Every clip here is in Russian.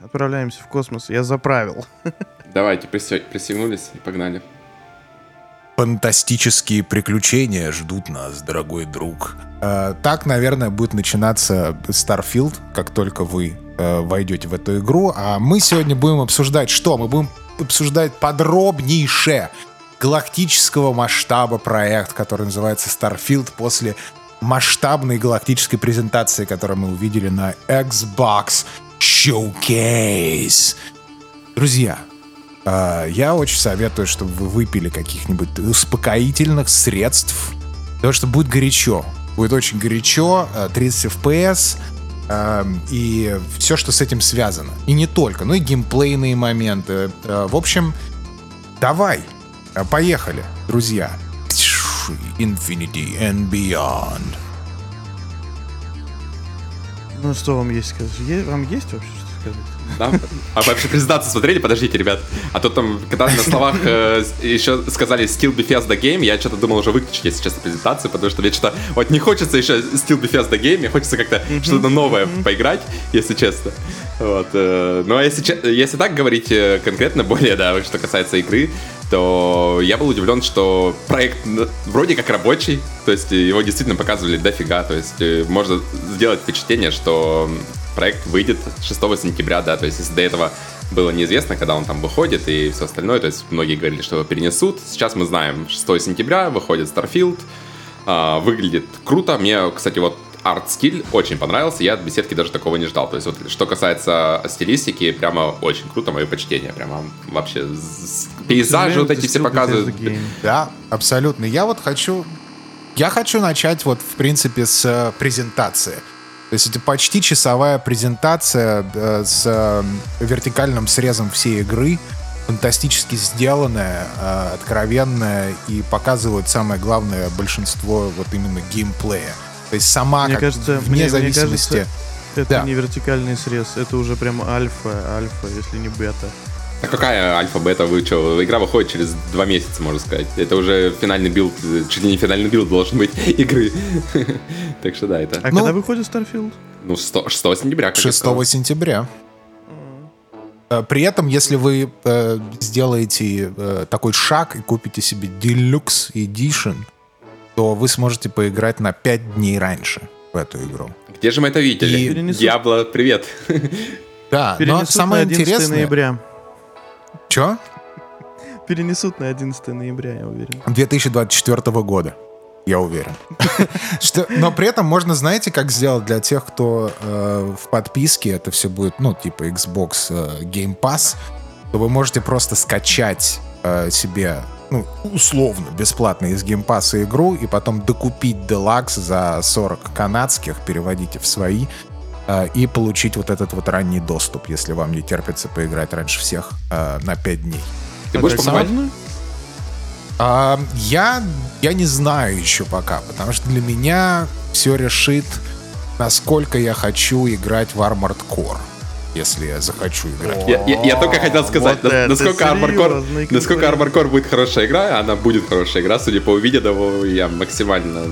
Отправляемся в космос. Я заправил. Давайте, присягнулись и погнали. Фантастические приключения ждут нас, дорогой друг. Э, так, наверное, будет начинаться Starfield, как только вы э, войдете в эту игру. А мы сегодня будем обсуждать что? Мы будем обсуждать подробнейшее галактического масштаба проект, который называется Starfield после масштабной галактической презентации, которую мы увидели на Xbox Showcase. Друзья, а, я очень советую, чтобы вы выпили каких-нибудь успокоительных средств, потому что будет горячо. Будет очень горячо, 30 а, FPS, а, и все, что с этим связано. И не только, но и геймплейные моменты. В общем, давай, поехали, друзья. Infinity and Beyond. Ну, что вам есть сказать? Вам есть вообще что сказать? Да? А вообще презентацию смотрели? Подождите, ребят. А то там, когда на словах э, еще сказали Steel Bethesda Game, я что-то думал уже выключить, если честно, презентацию, потому что мне что-то вот не хочется еще Steel Bethesda Game, мне хочется как-то что-то новое поиграть, если честно. Вот. Э, ну, а если, если так говорить э, конкретно, более, да, что касается игры, то я был удивлен, что проект вроде как рабочий, то есть его действительно показывали дофига, то есть э, можно сделать впечатление, что проект выйдет 6 сентября, да, то есть если до этого было неизвестно, когда он там выходит и все остальное, то есть многие говорили, что его перенесут. Сейчас мы знаем, 6 сентября выходит Starfield, а, выглядит круто. Мне, кстати, вот арт-стиль очень понравился, я от беседки даже такого не ждал. То есть вот что касается стилистики, прямо очень круто, мое почтение. Прямо вообще пейзажи вот эти все показывают. Да, абсолютно. Я вот хочу... Я хочу начать вот, в принципе, с э, презентации. То есть это почти часовая презентация э, с э, вертикальным срезом всей игры, фантастически сделанная, э, откровенная и показывает самое главное большинство вот именно геймплея. То есть сама мне как кажется, вне мне, зависимости. Мне кажется, это да. не вертикальный срез, это уже прям альфа, альфа, если не бета. А какая альфа-бета? Вы что? Игра выходит через два месяца, можно сказать. Это уже финальный билд, чуть ли не финальный билд должен быть игры. так что да, это... А ну, когда выходит Starfield? Ну, 100, 6 сентября. 6 сентября. Э, при этом, если вы э, сделаете э, такой шаг и купите себе Deluxe Edition, то вы сможете поиграть на 5 дней раньше в эту игру. Где же мы это видели? И... Diablo, привет. Да, но самое интересное... ноября. Чё? Перенесут на 11 ноября, я уверен. 2024 года, я уверен. Что, но при этом можно, знаете, как сделать для тех, кто э, в подписке, это все будет, ну, типа Xbox э, Game Pass, то вы можете просто скачать э, себе, ну, условно, бесплатно из Pass игру и потом докупить Deluxe за 40 канадских, переводите в свои, э, и получить вот этот вот ранний доступ, если вам не терпится поиграть раньше всех э, на 5 дней. Ты будешь покупать? А, я, я не знаю еще пока, потому что для меня все решит, насколько я хочу играть в Armored Core если я захочу играть. Я, я, я только хотел сказать, вот насколько, Armored Core, насколько Armored Core будет хорошая игра, она будет хорошая игра, судя по увиденному, я максимально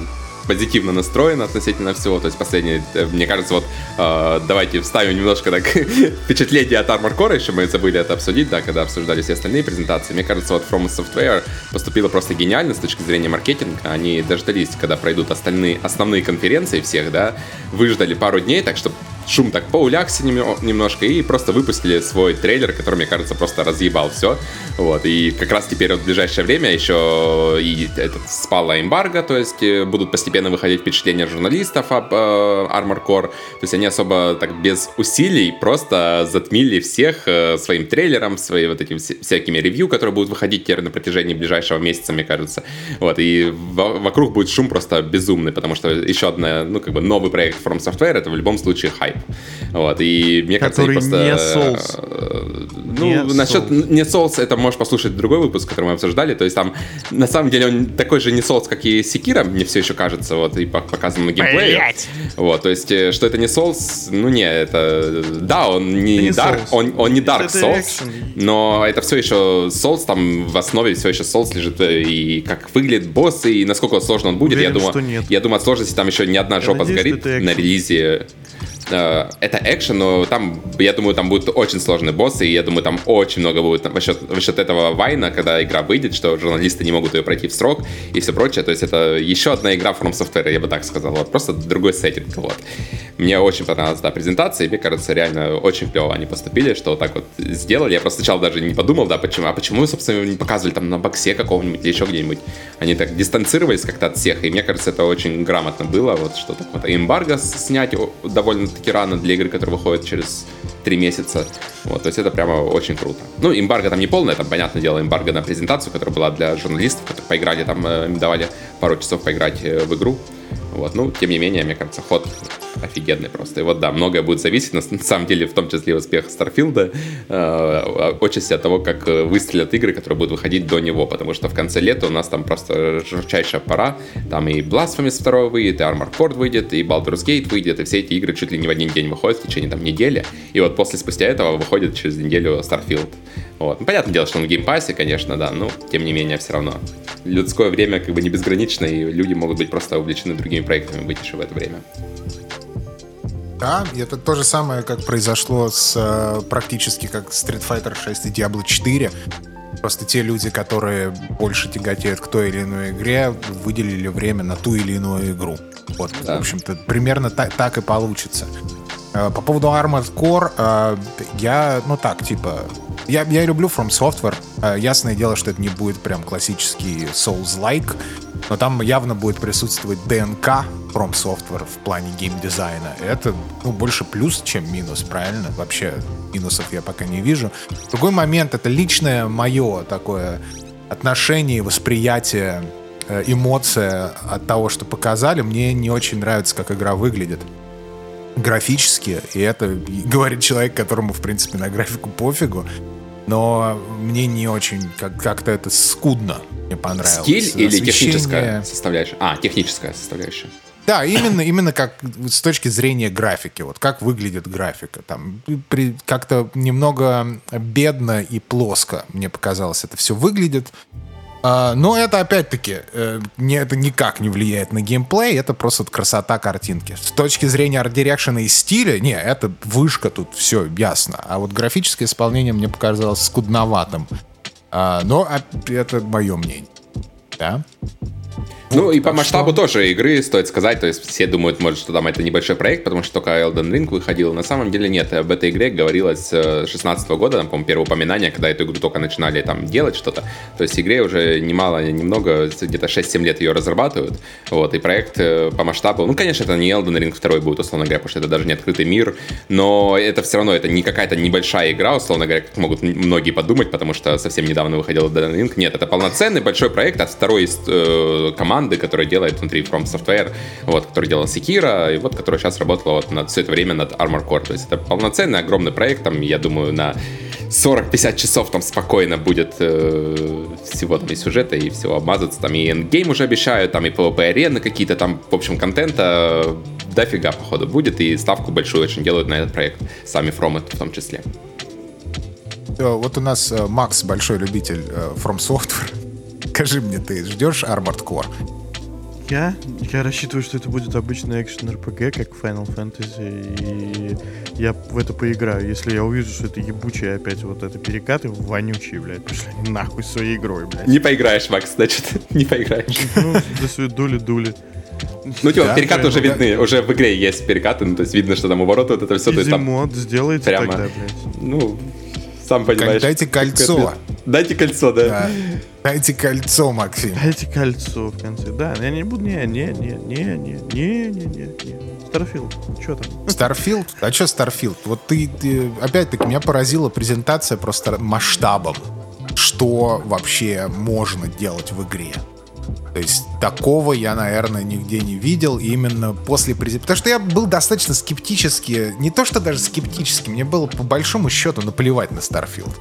позитивно настроен относительно всего. То есть последние, э, мне кажется, вот э, давайте вставим немножко так впечатление от Armor Core, еще мы забыли это обсудить, да, когда обсуждали все остальные презентации. Мне кажется, вот From Software поступило просто гениально с точки зрения маркетинга. Они дождались, когда пройдут остальные основные конференции всех, да, выждали пару дней, так что шум так поулягся немножко и просто выпустили свой трейлер, который, мне кажется, просто разъебал все. Вот, и как раз теперь вот в ближайшее время еще и этот спала эмбарго, то есть э, будут постепенно выходить впечатления журналистов об э, Armor Core, то есть они особо так без усилий просто затмили всех э, своим трейлером, своими вот этими всякими ревью, которые будут выходить теперь на протяжении ближайшего месяца, мне кажется. Вот, и вокруг будет шум просто безумный, потому что еще одна, ну, как бы новый проект From Software, это в любом случае хайп. Вот, и мне кажется, они просто... не Souls. Ну, не насчет Souls. не Souls, это можешь послушать другой выпуск, который мы обсуждали. То есть там, на самом деле, он такой же не Souls, как и Секира, мне все еще кажется, вот, и показан на геймплее. Вот, то есть, э, что это не Souls, ну, не, это... Да, он не, не Dark, он, он не Dark это Souls, но это все еще Souls, там в основе все еще Souls лежит, э, и как выглядит босс, и насколько сложно он будет, Уверен, я думаю, я думаю, от сложности там еще ни одна я жопа надеюсь, сгорит на релизе э, это экшен, но там, я думаю, там будут очень сложные боссы, и я думаю, там очень много будет там, счет, за счет этого вайна, когда игра выйдет, что журналисты не могут ее пройти в срок и все прочее. То есть это еще одна игра From Software, я бы так сказал. Вот, просто другой сеттинг. Вот. Мне очень понравилась эта презентация, и мне кажется, реально очень клево они поступили, что вот так вот сделали. Я просто сначала даже не подумал, да, почему, а почему, собственно, не показывали там на боксе какого-нибудь или еще где-нибудь. Они так дистанцировались как-то от всех, и мне кажется, это очень грамотно было, вот что так вот эмбарго снять довольно-таки рано для игры, которая выходит через три месяца. Вот, то есть это прямо очень круто. Ну, эмбарго там не полное, там, понятное дело, эмбарго на презентацию, которая была для журналистов, которые поиграли там, э, им давали пару часов поиграть э, в игру. Вот, ну, тем не менее, мне кажется, ход офигенный просто. И вот, да, многое будет зависеть, на, самом деле, в том числе успех Старфилда, э, отчасти от того, как э, выстрелят игры, которые будут выходить до него, потому что в конце лета у нас там просто журчайшая пора, там и Blasphemous 2 выйдет, и Armor Core выйдет, и Baldur's Gate выйдет, и все эти игры чуть ли не в один день выходят в течение там недели, и вот после спустя этого выходит через неделю Starfield. Вот. Ну, понятное дело, что он в геймпассе, конечно, да, но тем не менее все равно. Людское время как бы не безгранично, и люди могут быть просто увлечены другими проектами, вытиши в это время. Да, и это то же самое, как произошло с э, практически как Street Fighter 6 и Diablo 4. Просто те люди, которые больше тяготеют к той или иной игре, выделили время на ту или иную игру. Вот, да. в общем-то, примерно так, так и получится. Э, по поводу Armored Core, э, я, ну так, типа, я, я люблю From Software. Ясное дело, что это не будет прям классический Souls-like, но там явно будет присутствовать ДНК From Software в плане геймдизайна. Это ну, больше плюс, чем минус, правильно? Вообще минусов я пока не вижу. Другой момент — это личное мое такое отношение, восприятие, э, эмоция от того, что показали. Мне не очень нравится, как игра выглядит графически, и это говорит человек, которому, в принципе, на графику пофигу, но мне не очень, как- как-то это скудно мне понравилось. Стиль или техническая составляющая? А, техническая составляющая. Да, именно, именно как с точки зрения графики, вот как выглядит графика. Там как-то немного бедно и плоско, мне показалось, это все выглядит. А, но это опять-таки э, не, это никак не влияет на геймплей, это просто красота картинки. С точки зрения арт-дирекшена и стиля, не, это вышка тут, все ясно. А вот графическое исполнение мне показалось скудноватым. А, но это мое мнение. Да? Ну вот, и по масштабу что? тоже игры стоит сказать, то есть все думают, может, что там это небольшой проект, потому что только Elden Ring выходил. На самом деле нет, об этой игре говорилось с 16 года, там, по-моему, первое упоминание, когда эту игру только начинали там делать что-то. То есть игре уже немало, немного, где-то 6-7 лет ее разрабатывают. Вот, и проект э, по масштабу, ну, конечно, это не Elden Ring 2 будет, условно говоря, потому что это даже не открытый мир, но это все равно, это не какая-то небольшая игра, условно говоря, как могут многие подумать, потому что совсем недавно выходил Elden Ring. Нет, это полноценный большой проект от второй э, команды команды, которая делает внутри From Software, вот, который делал Sekiro, и вот, которая сейчас работала вот над, все это время над Armor Core. То есть это полноценный, огромный проект, там, я думаю, на 40-50 часов там спокойно будет э, всего там и сюжета, и всего обмазаться. Там и эндгейм уже обещают, там и PvP-арены какие-то, там, в общем, контента дофига, походу, будет, и ставку большую очень делают на этот проект, сами From в том числе. Э, вот у нас э, Макс большой любитель э, From Software. Скажи мне, ты ждешь Armored Core? Я? Я рассчитываю, что это будет обычный экшен RPG, как Final Fantasy, и я в это поиграю. Если я увижу, что это ебучие опять вот это перекаты вонючие, блядь, пошли нахуй своей игрой, блядь. Не поиграешь, Макс, значит, не поиграешь. Ну, до своей дули-дули. Ну, типа, да, перекаты уже видны, да. уже в игре есть перекаты, ну, то есть видно, что там у ворот вот это все. то есть, там мод сделайте прямо, тогда, блядь. Ну, сам понимаешь. Дайте кольцо. Дайте кольцо, да. да. Дайте кольцо, Максим. Дайте кольцо в конце. Да, я не буду. Не, не, не, не, не, не, не, не. Starfield, что там? Starfield? А что Starfield? Вот ты, ты опять-таки, меня поразила презентация просто масштабом. Что вообще можно делать в игре? То есть такого я, наверное, нигде не видел именно после презентации. Потому что я был достаточно скептически, не то что даже скептически, мне было по большому счету наплевать на Starfield.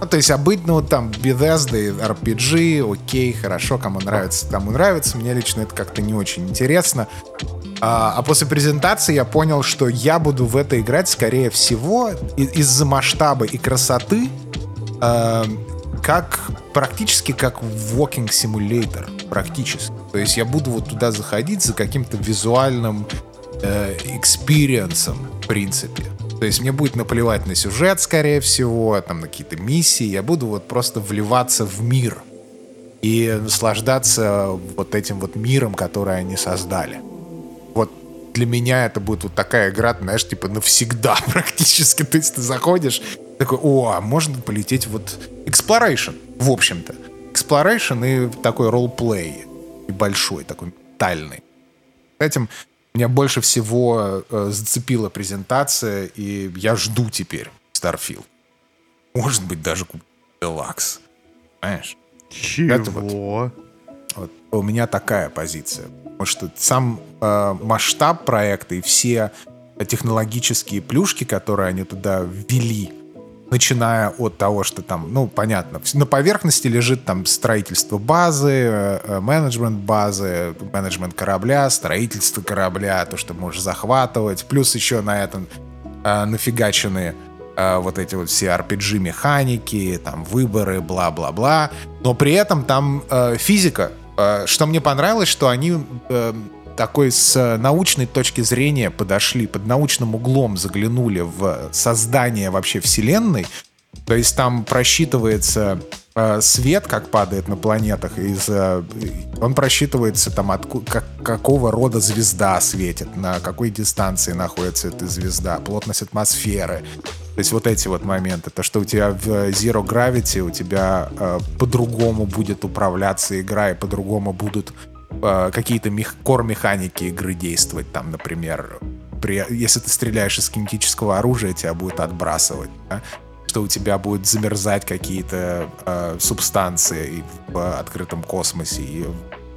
Ну, то есть обычно вот там Bethesda, RPG, окей, хорошо, кому нравится, кому нравится. Мне лично это как-то не очень интересно. А, а после презентации я понял, что я буду в это играть, скорее всего, из-за масштаба и красоты, э, как практически как walking simulator, практически. То есть я буду вот туда заходить за каким-то визуальным э, experience ом, в принципе. То есть мне будет наплевать на сюжет, скорее всего, там, на какие-то миссии. Я буду вот просто вливаться в мир и наслаждаться вот этим вот миром, который они создали. Вот для меня это будет вот такая игра, знаешь, типа навсегда практически. То есть ты заходишь, такой, о, а можно полететь вот exploration, в общем-то. Exploration и такой ролл-плей большой, такой тальный. Этим меня больше всего э, зацепила презентация, и я жду теперь Starfield. Может быть, даже куплю Deluxe. Понимаешь? Чего? Это вот, вот, у меня такая позиция. Потому что сам э, масштаб проекта и все технологические плюшки, которые они туда ввели, начиная от того, что там, ну, понятно, на поверхности лежит там строительство базы, э, э, менеджмент базы, менеджмент корабля, строительство корабля, то, что можешь захватывать, плюс еще на этом э, нафигачены э, вот эти вот все RPG-механики, там, выборы, бла-бла-бла, но при этом там э, физика, э, что мне понравилось, что они э, такой с научной точки зрения подошли, под научным углом заглянули в создание вообще Вселенной. То есть там просчитывается э, свет, как падает на планетах, из, э, он просчитывается там, от, как, какого рода звезда светит, на какой дистанции находится эта звезда, плотность атмосферы. То есть вот эти вот моменты. То, что у тебя в Zero Gravity у тебя э, по-другому будет управляться игра, и по-другому будут э, какие-то мех, кор-механики игры действовать. Там, например, при, если ты стреляешь из кинетического оружия, тебя будет отбрасывать. Да? Что у тебя будет замерзать какие-то э, субстанции в открытом космосе. И,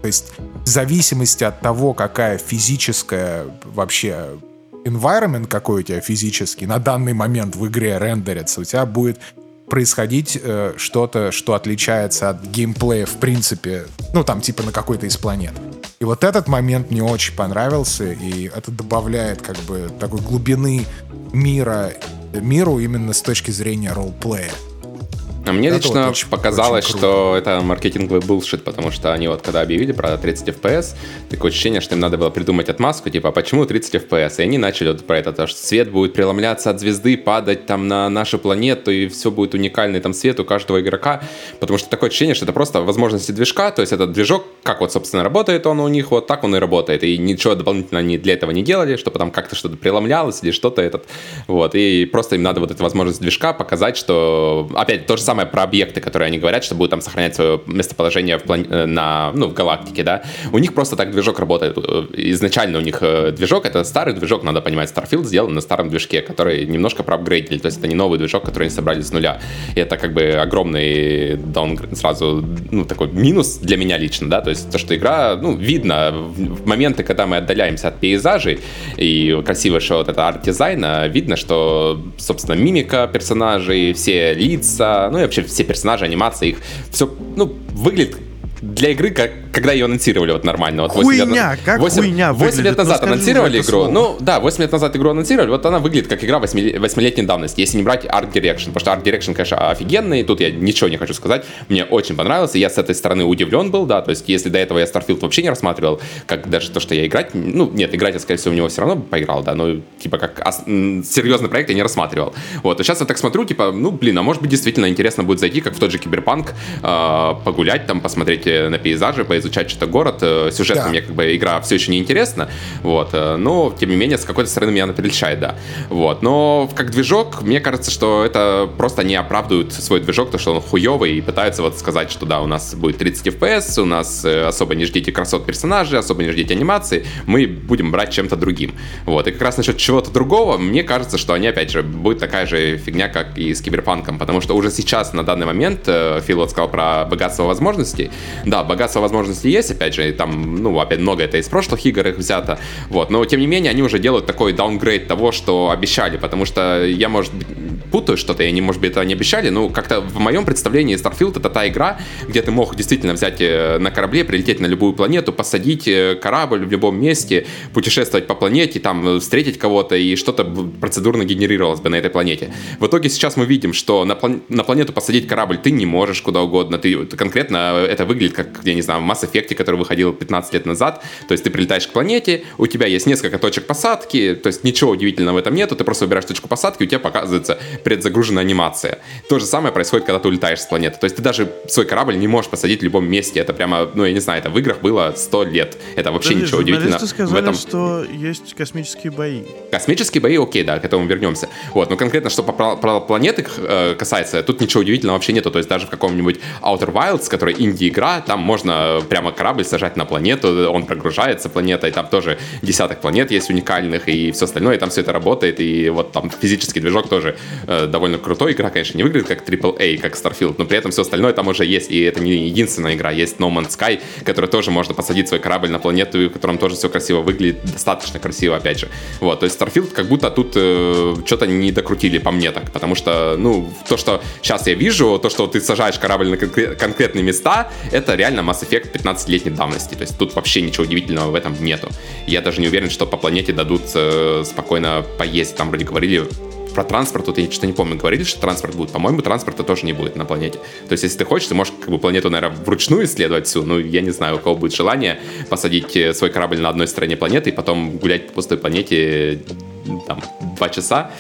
то есть в зависимости от того, какая физическая вообще environment какой у тебя физический на данный момент в игре рендерится, у тебя будет происходить э, что-то, что отличается от геймплея в принципе, ну там типа на какой-то из планет. И вот этот момент мне очень понравился, и это добавляет как бы такой глубины мира миру именно с точки зрения роллплея. А мне это лично вот очень, показалось, очень что это маркетинговый булшит, потому что они вот когда объявили про 30 FPS, такое ощущение, что им надо было придумать отмазку, типа, а почему 30 FPS? И они начали вот про это, то, что свет будет преломляться от звезды, падать там на нашу планету, и все будет уникальный там свет у каждого игрока, потому что такое ощущение, что это просто возможности движка, то есть этот движок, как вот, собственно, работает он у них, вот так он и работает, и ничего дополнительно они для этого не делали, чтобы там как-то что-то преломлялось или что-то этот, вот, и просто им надо вот эту возможность движка показать, что, опять, то же самое самое про объекты, которые они говорят, что будут там сохранять свое местоположение в план... Э, на, ну, в галактике, да. У них просто так движок работает. Э, изначально у них э, движок, это старый движок, надо понимать, Starfield сделан на старом движке, который немножко проапгрейдили, то есть это не новый движок, который они собрали с нуля. И это как бы огромный downgrade, сразу, ну, такой минус для меня лично, да, то есть то, что игра, ну, видно в моменты, когда мы отдаляемся от пейзажей и красивого вот это арт-дизайна, видно, что, собственно, мимика персонажей, все лица, ну и вообще все персонажи, анимация, их все, ну, выглядит для игры, как, когда ее анонсировали вот нормально. Вот хуйня, лет, как 8, хуйня 8 выглядит, лет назад ну, анонсировали игру. Слово. Ну, да, 8 лет назад игру анонсировали, вот она выглядит как игра 8-летней давности, если не брать Art Direction, потому что Art Direction, конечно, офигенный, тут я ничего не хочу сказать, мне очень понравился, я с этой стороны удивлен был, да, то есть если до этого я Starfield вообще не рассматривал, как даже то, что я играть, ну, нет, играть я, скорее всего, в него все равно поиграл, да, но типа как ос- серьезный проект я не рассматривал. Вот, а сейчас я так смотрю, типа, ну, блин, а может быть действительно интересно будет зайти, как в тот же Киберпанк, э, погулять там, посмотреть на пейзажи, поизучать что-то город, э, сюжетно да. мне как бы игра все еще не интересна, вот, э, но тем не менее с какой-то стороны меня она прельщает, да, вот, но как движок, мне кажется, что это просто не оправдывают свой движок, то что он хуевый и пытаются вот сказать, что да, у нас будет 30 FPS, у нас э, особо не ждите красот персонажей, особо не ждите анимации, мы будем брать чем-то другим, вот, и как раз насчет чего-то другого, мне кажется, что они, опять же, будет такая же фигня, как и с Киберпанком, потому что уже сейчас, на данный момент, Фил вот сказал про богатство возможностей, да, богатство возможностей есть, опять же, там, ну, опять много это из прошлых игр их взято, вот, но тем не менее они уже делают такой даунгрейд того, что обещали, потому что я, может путаю что-то, и они, может быть, это не обещали, но как-то в моем представлении Starfield это та игра, где ты мог действительно взять э, на корабле, прилететь на любую планету, посадить э, корабль в любом месте, путешествовать по планете, там, э, встретить кого-то, и что-то процедурно генерировалось бы на этой планете. В итоге сейчас мы видим, что на, план- на планету посадить корабль ты не можешь куда угодно, ты конкретно это выглядит как, я не знаю, в Mass Effect, который выходил 15 лет назад, то есть ты прилетаешь к планете, у тебя есть несколько точек посадки, то есть ничего удивительного в этом нету, ты просто выбираешь точку посадки, у тебя показывается предзагруженная анимация. То же самое происходит, когда ты улетаешь с планеты. То есть ты даже свой корабль не можешь посадить в любом месте. Это прямо, ну, я не знаю, это в играх было 100 лет. Это вообще Подожди, ничего удивительного. сказали, в этом... что есть космические бои. Космические бои, окей, да, к этому вернемся. Вот, но конкретно, что по, про планеты э, касается, тут ничего удивительного вообще нету. То есть даже в каком-нибудь Outer Wilds, который инди-игра, там можно прямо корабль сажать на планету, он прогружается планетой, там тоже десяток планет есть уникальных и все остальное, и там все это работает, и вот там физический движок тоже э, довольно крутой. Игра, конечно, не выглядит как AAA, как Starfield, но при этом все остальное там уже есть, и это не единственная игра. Есть No Man's Sky, которая тоже можно посадить свой корабль на планету, в котором тоже все красиво выглядит, достаточно красиво, опять же. Вот, то есть Starfield как будто тут э, что-то не докрутили по мне так, потому что, ну, то, что сейчас я вижу, то, что ты сажаешь корабль на конкрет- конкретные места, это реально Mass Effect 15-летней давности. То есть тут вообще ничего удивительного в этом нету. Я даже не уверен, что по планете дадут э, спокойно поесть. Там вроде говорили про транспорт, тут я что-то не помню, говорили, что транспорт будет. По-моему, транспорта тоже не будет на планете. То есть, если ты хочешь, ты можешь как бы планету, наверное, вручную исследовать всю. Ну, я не знаю, у кого будет желание посадить э, свой корабль на одной стороне планеты и потом гулять по пустой планете там, два часа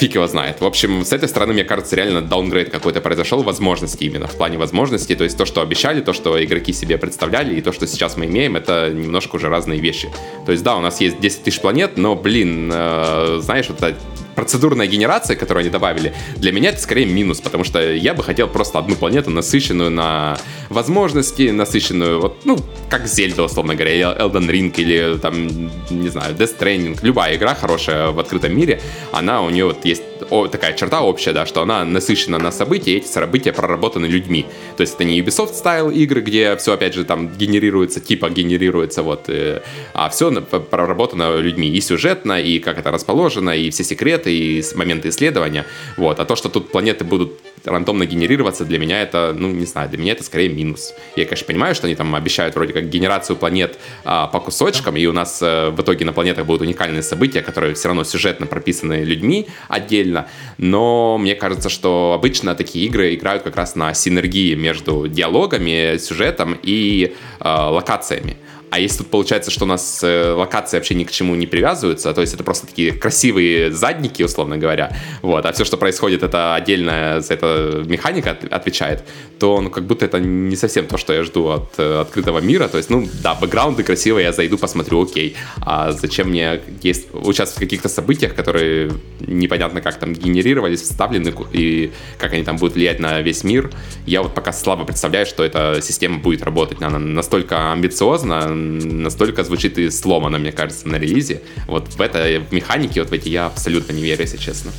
фиг его знает. В общем, с этой стороны, мне кажется, реально даунгрейд какой-то произошел, возможности именно, в плане возможностей. То есть то, что обещали, то, что игроки себе представляли, и то, что сейчас мы имеем, это немножко уже разные вещи. То есть да, у нас есть 10 тысяч планет, но, блин, э, знаешь, вот эта процедурная генерация, которую они добавили, для меня это скорее минус, потому что я бы хотел просто одну планету, насыщенную на возможности, насыщенную, вот, ну, как Зельда, условно говоря, Elden Ring или, там, не знаю, Death Stranding, любая игра хорошая в открытом мире, она у нее вот есть о, такая черта общая, да, что она насыщена на события, и эти события проработаны людьми. То есть это не Ubisoft стайл игры, где все, опять же, там генерируется, типа генерируется, вот, э, а все проработано людьми и сюжетно, и как это расположено, и все секреты, и моменты исследования, вот. А то, что тут планеты будут рандомно генерироваться, для меня это, ну, не знаю, для меня это скорее минус. Я, конечно, понимаю, что они там обещают вроде как генерацию планет а, по кусочкам, и у нас а, в итоге на планетах будут уникальные события, которые все равно сюжетно прописаны людьми отдельно, но мне кажется, что обычно такие игры играют как раз на синергии между диалогами, сюжетом и а, локациями. А если тут получается, что у нас э, локации вообще ни к чему не привязываются, то есть это просто такие красивые задники, условно говоря, вот, а все, что происходит, это отдельная за это механика от, отвечает, то ну как будто это не совсем то, что я жду от э, открытого мира. То есть, ну да, бэкграунды красивые, я зайду, посмотрю, окей. А зачем мне есть участвовать в каких-то событиях, которые непонятно как там генерировались, вставлены и как они там будут влиять на весь мир. Я вот пока слабо представляю, что эта система будет работать. Она настолько амбициозна, настолько звучит и сломано, мне кажется, на релизе. Вот в это, в механике, вот в эти я абсолютно не верю, если честно.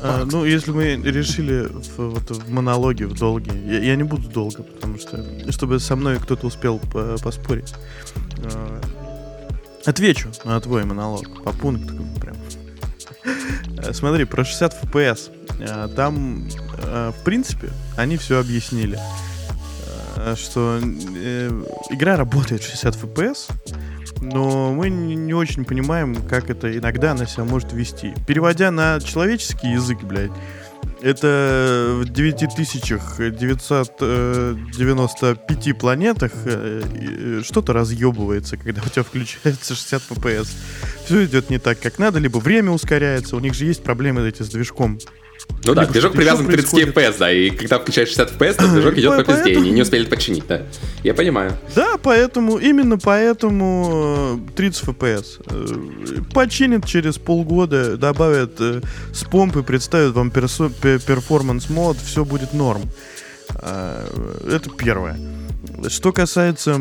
А, ну, если мы решили в, вот, в монологе, в долге, я, я не буду долго, потому что, чтобы со мной кто-то успел поспорить. А, отвечу на твой монолог по пунктам прям. А, смотри, про 60 FPS. А, там, в принципе, они все объяснили. Что э, игра работает в 60 FPS, но мы не очень понимаем, как это иногда она себя может вести. Переводя на человеческий язык, блядь, это в 9995 э, планетах э, э, что-то разъебывается, когда у тебя включается 60 FPS. Все идет не так, как надо, либо время ускоряется. У них же есть проблемы эти с движком. Ну да, движок привязан к 30 FPS, да, и когда включаешь 60 FPS, то движок идет по пизде, и не успели починить, да. Я понимаю. Да, поэтому, именно поэтому 30 FPS. Э, починят через полгода, добавят э, с помпы, представят вам перформанс мод, все будет норм. А, это первое. Что касается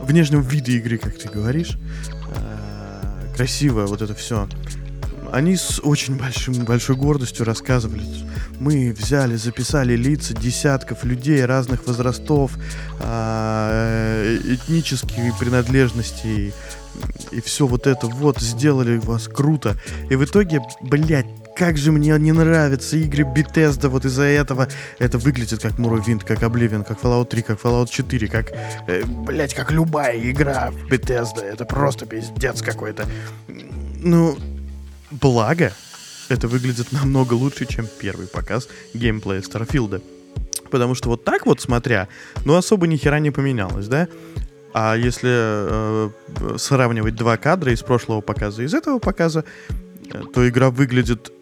внешнего вида игры, как ты говоришь, красивое вот это все они с очень большим, большой гордостью рассказывали мы взяли, записали лица десятков людей разных возрастов, э, этнических принадлежностей, и все вот это вот сделали вас круто. И в итоге, блядь, как же мне не нравятся игры Bethesda вот из-за этого. Это выглядит как Morrowind, как Oblivion, как Fallout 3, как Fallout 4, как, э, блять, как любая игра Bethesda. Это просто пиздец какой-то. Ну, благо, это выглядит намного лучше, чем первый показ геймплея Старфилда. Потому что вот так вот смотря, ну особо ни хера не поменялось, да? А если э, сравнивать два кадра из прошлого показа и из этого показа, э, то игра выглядит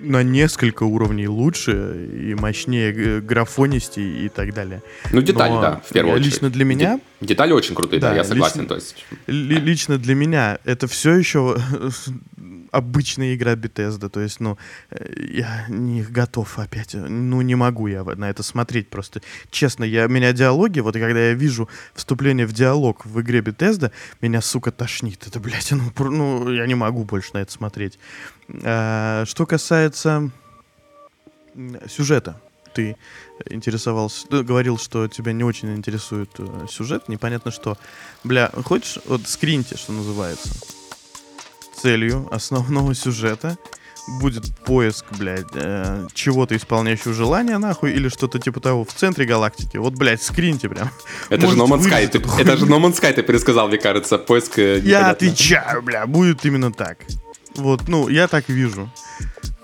на несколько уровней лучше и мощнее графонисти и так далее. Ну, детали, Но да, в первую очередь. Лично для меня... Детали очень крутые, да, да я согласен. Лично, то есть... лично для меня это все еще обычная игра Bethesda, то есть, ну, э, я не готов опять, ну, не могу я на это смотреть просто. Честно, я, меня диалоги, вот когда я вижу вступление в диалог в игре Bethesda, меня, сука, тошнит. Это, блядь, ну, ну я не могу больше на это смотреть. А, что касается сюжета, ты интересовался, ну, говорил, что тебя не очень интересует э, сюжет, непонятно что. Бля, хочешь, вот скриньте, что называется целью основного сюжета будет поиск, блядь, э, чего-то исполняющего желания, нахуй, или что-то типа того в центре галактики. Вот, блядь, скриньте прям. Это же No Man's Sky, ты, это же No Man's Sky ты пересказал, мне кажется, поиск... Э, я отвечаю, бля, будет именно так. Вот, ну, я так вижу.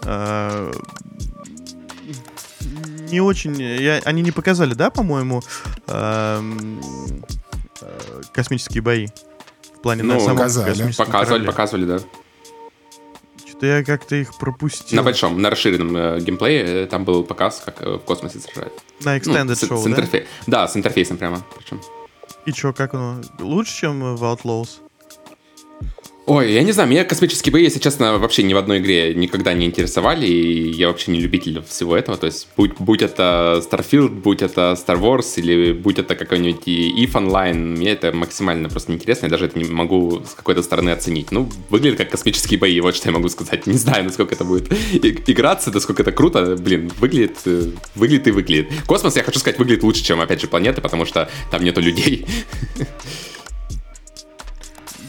Э, не очень... Я, они не показали, да, по-моему, э, э, космические бои? плане ну, на самом показали. Показывали, корабле. показывали, да. Что-то я как-то их пропустил. На большом, на расширенном э, геймплее э, там был показ, как э, в космосе сражают. На Extended ну, Show, с, с интерфей... да? Да, с интерфейсом прямо. Причем. И что, как оно? Лучше, чем в Outlaws? Ой, я не знаю, меня космические бои, если честно, вообще ни в одной игре никогда не интересовали, и я вообще не любитель всего этого, то есть будь, будь это Starfield, будь это Star Wars, или будь это какой-нибудь EVE Online, мне это максимально просто неинтересно, я даже это не могу с какой-то стороны оценить. Ну, выглядит как космические бои, вот что я могу сказать. Не знаю, насколько это будет играться, насколько это круто, блин, выглядит, э, выглядит и выглядит. Космос, я хочу сказать, выглядит лучше, чем, опять же, планеты, потому что там нету людей.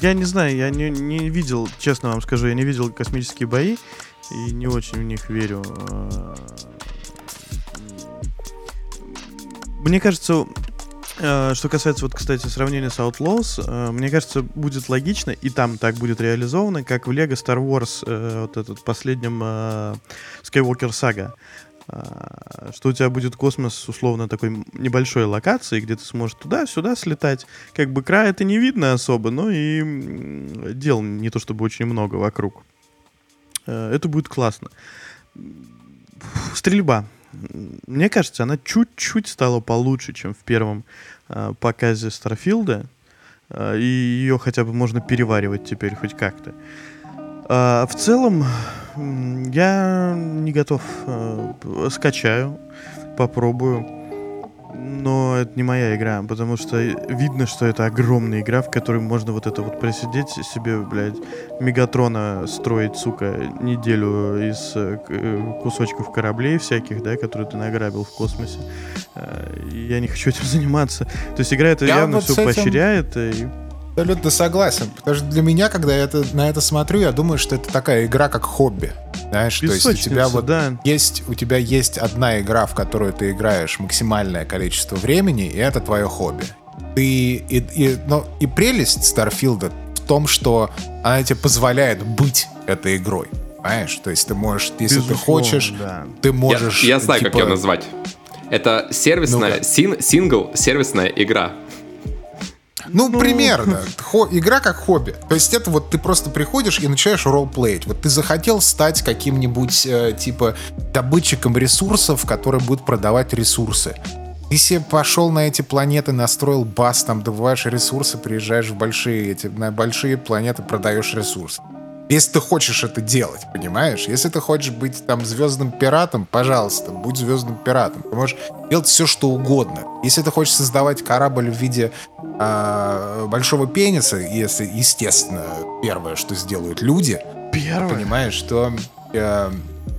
я не знаю, я не, не видел, честно вам скажу, я не видел космические бои и не очень в них верю. А, мне кажется, а, что касается, вот, кстати, сравнения с Outlaws, а, мне кажется, будет логично, и там так будет реализовано, как в Lego Star Wars, э, вот этот последнем Skywalker Saga. А, что у тебя будет космос условно такой небольшой локации, где ты сможешь туда-сюда слетать. Как бы края это не видно особо, но и дел не то чтобы очень много вокруг. Э, это будет классно. Стрельба. Мне кажется, она чуть-чуть стала получше, чем в первом э, показе Старфилда. И ее хотя бы можно переваривать теперь хоть как-то. А, в целом, я не готов. А, скачаю, попробую. Но это не моя игра, потому что видно, что это огромная игра, в которой можно вот это вот просидеть себе, блядь, Мегатрона строить, сука, неделю из э, э, кусочков кораблей всяких, да, которые ты награбил в космосе. Я не хочу этим заниматься. То есть игра это я явно вот все этим... поощряет. И Абсолютно согласен. Потому что для меня, когда я это, на это смотрю, я думаю, что это такая игра как хобби. Знаешь, то есть у тебя вот да. есть, у тебя есть одна игра, в которую ты играешь максимальное количество времени, и это твое хобби. Ты, и, и, но, и прелесть Старфилда в том, что она тебе позволяет быть этой игрой. Понимаешь? То есть ты можешь, если Безусловно, ты хочешь, да. ты можешь... Я, я знаю, типа... как ее назвать. Это сервисная, ну син, сингл, сервисная игра. Ну, ну, примерно. Хо- игра как хобби. То есть это вот ты просто приходишь и начинаешь ролплеить. Вот ты захотел стать каким-нибудь э, типа добытчиком ресурсов, который будет продавать ресурсы. Ты себе пошел на эти планеты, настроил бас, там добываешь ресурсы, приезжаешь в большие эти, на большие планеты, продаешь ресурсы. Если ты хочешь это делать, понимаешь? Если ты хочешь быть там звездным пиратом, пожалуйста, будь звездным пиратом. Ты можешь делать все, что угодно. Если ты хочешь создавать корабль в виде э, большого пениса, если, естественно, первое, что сделают люди, первое. понимаешь, что э,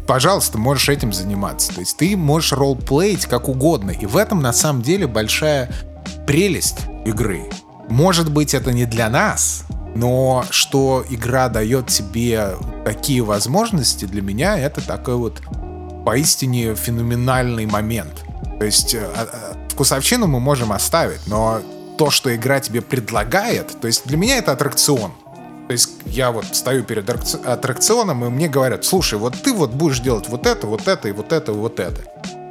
пожалуйста, можешь этим заниматься. То есть ты можешь ролплеить как угодно. И в этом на самом деле большая прелесть игры. Может быть, это не для нас, но что игра дает тебе такие возможности, для меня это такой вот поистине феноменальный момент. То есть э, а, а, вкусовщину мы можем оставить, но то, что игра тебе предлагает, то есть для меня это аттракцион. То есть я вот стою перед аттракционом, и мне говорят, слушай, вот ты вот будешь делать вот это, вот это, и вот это, и вот это.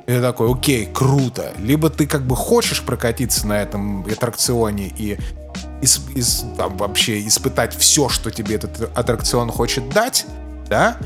Я такой, окей, круто. Либо ты как бы хочешь прокатиться на этом аттракционе и ис, ис, там, вообще испытать все, что тебе этот аттракцион хочет дать, да?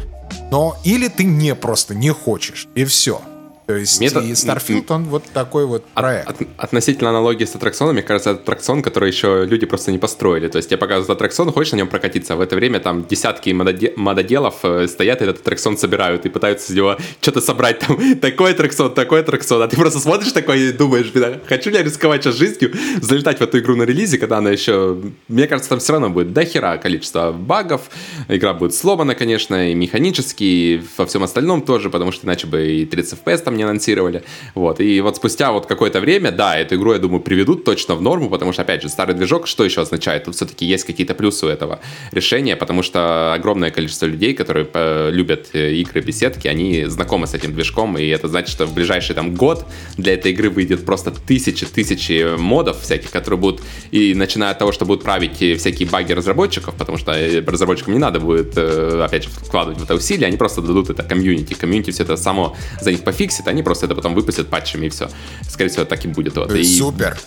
Но или ты не просто не хочешь, и все. То есть Метод... и Starfield, он вот такой вот проект. От, от, относительно аналогии с аттракционом, мне кажется, это аттракцион, который еще люди просто не построили. То есть тебе показывают аттракцион, хочешь на нем прокатиться, а в это время там десятки мододе... мододелов э, стоят и этот аттракцион собирают и пытаются из него что-то собрать. Там такой аттракцион, такой аттракцион. А ты просто смотришь такой и думаешь, хочу ли я рисковать сейчас жизнью, залетать в эту игру на релизе, когда она еще... Мне кажется, там все равно будет до хера количество багов. Игра будет сломана, конечно, и механически, и во всем остальном тоже, потому что иначе бы и 30 FPS там не анонсировали. Вот. И вот спустя вот какое-то время, да, эту игру, я думаю, приведут точно в норму, потому что, опять же, старый движок, что еще означает? Тут все-таки есть какие-то плюсы у этого решения, потому что огромное количество людей, которые э, любят э, игры беседки, они знакомы с этим движком, и это значит, что в ближайший там год для этой игры выйдет просто тысячи-тысячи модов всяких, которые будут, и начиная от того, что будут править всякие баги разработчиков, потому что э, разработчикам не надо будет, опять же, вкладывать в это усилия, они просто дадут это комьюнити. Комьюнити все это само за них пофиксит, они просто это потом выпустят патчами и все. Скорее всего, так и будет. Вот. И, Супер.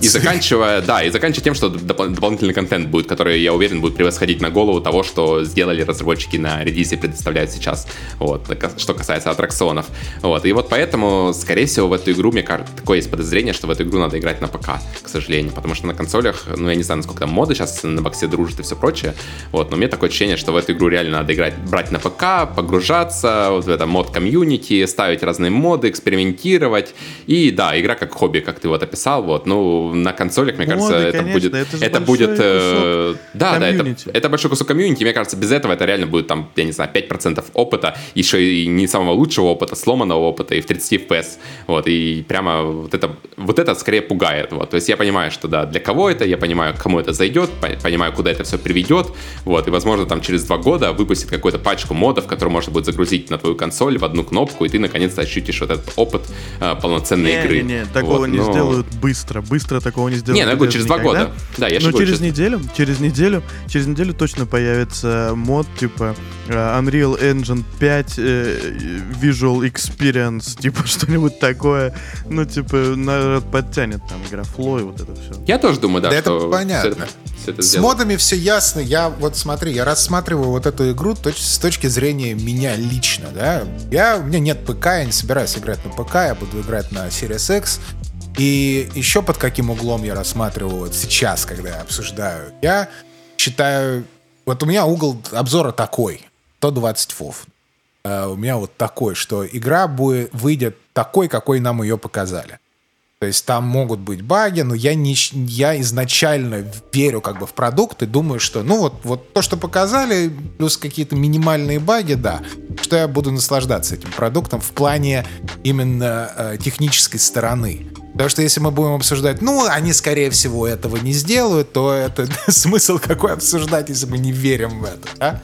И заканчивая, да, и заканчивая тем, что доп- дополнительный контент будет, который, я уверен, будет превосходить на голову того, что сделали разработчики на и предоставляют сейчас, вот, что касается аттракционов. Вот, и вот поэтому, скорее всего, в эту игру, мне кажется, такое есть подозрение, что в эту игру надо играть на ПК, к сожалению, потому что на консолях, ну, я не знаю, насколько там моды сейчас на боксе дружат и все прочее, вот, но мне такое ощущение, что в эту игру реально надо играть, брать на ПК, погружаться, вот в это мод комьюнити, ставить разные моды, экспериментировать, и да, игра как хобби, как ты вот описал, вот, ну, на консолях, мне кажется, это конечно, будет... Это, это будет... Э, да, да, это, это большой кусок комьюнити. Мне кажется, без этого это реально будет, там, я не знаю, 5% опыта, еще и не самого лучшего опыта, сломанного опыта, и в 30 FPS. Вот, и прямо вот это, вот это скорее пугает. Вот. То есть я понимаю, что да, для кого это, я понимаю, кому это зайдет, понимаю, куда это все приведет. Вот, и, возможно, там через два года выпустит какую-то пачку модов, которую можно будет загрузить на твою консоль в одну кнопку, и ты наконец-то ощутишь вот этот опыт э, полноценной не, игры. Не, не, такого вот, не но... сделают быстро. Быстро быстро такого не сделают. Не, ну я говорю, через два года. Да, я Но через через неделю, через неделю, через неделю точно появится мод типа uh, Unreal Engine 5 uh, э, Visual Experience, типа что-нибудь такое. Ну, типа, народ подтянет там игра Flow и вот это все. Я тоже думаю, да, да что это понятно. Все это, все это с модами все ясно. Я вот смотри, я рассматриваю вот эту игру точ- с точки зрения меня лично, да. Я, у меня нет ПК, я не собираюсь играть на ПК, я буду играть на Series X. И еще под каким углом я рассматриваю вот сейчас, когда я обсуждаю. Я считаю... Вот у меня угол обзора такой. 120 фов. Uh, у меня вот такой, что игра будет, выйдет такой, какой нам ее показали. То есть там могут быть баги, но я, не, я изначально верю как бы в продукт и думаю, что ну вот, вот то, что показали, плюс какие-то минимальные баги, да, что я буду наслаждаться этим продуктом в плане именно э, технической стороны. Потому что если мы будем обсуждать, ну, они, скорее всего, этого не сделают, то это смысл какой обсуждать, если мы не верим в это, да?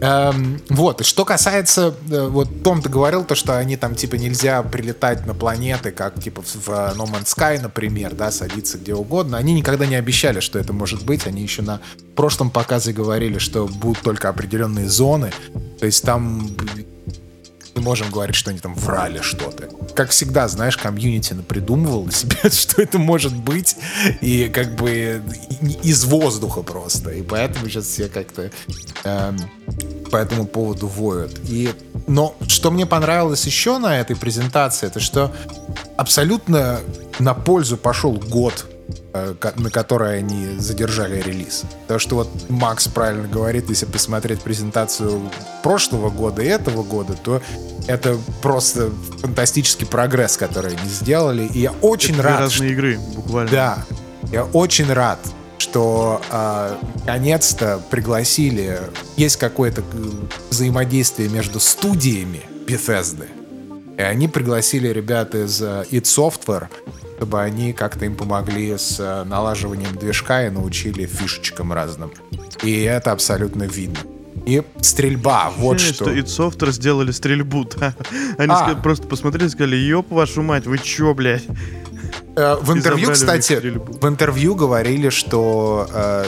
Эм, вот, что касается, э, вот Том, ты говорил то, что они там, типа, нельзя прилетать на планеты, как, типа, в, в No Man's Sky, например, да, садиться где угодно. Они никогда не обещали, что это может быть. Они еще на прошлом показе говорили, что будут только определенные зоны. То есть там не можем говорить, что они там врали что-то. Как всегда, знаешь, комьюнити придумывал себе, что это может быть, и как бы из воздуха просто. И поэтому сейчас все как-то э, по этому поводу воют. И, но что мне понравилось еще на этой презентации, это что абсолютно на пользу пошел год на которой они задержали релиз. То, что вот Макс правильно говорит, если посмотреть презентацию прошлого года и этого года, то это просто фантастический прогресс, который они сделали. И я очень это рад... разные что... игры, буквально. Да. Я очень рад, что э, наконец-то пригласили, есть какое-то э, взаимодействие между студиями, Bethesda. И они пригласили ребят из uh, id Software, чтобы они как-то им помогли с uh, налаживанием движка и научили фишечкам разным. И это абсолютно видно. И стрельба, вот Ощущение, что. что id Software сделали стрельбу, да. Они а. ска- просто посмотрели и сказали, ёб вашу мать, вы чё, блядь? Э, в интервью, кстати, в интервью говорили, что, э,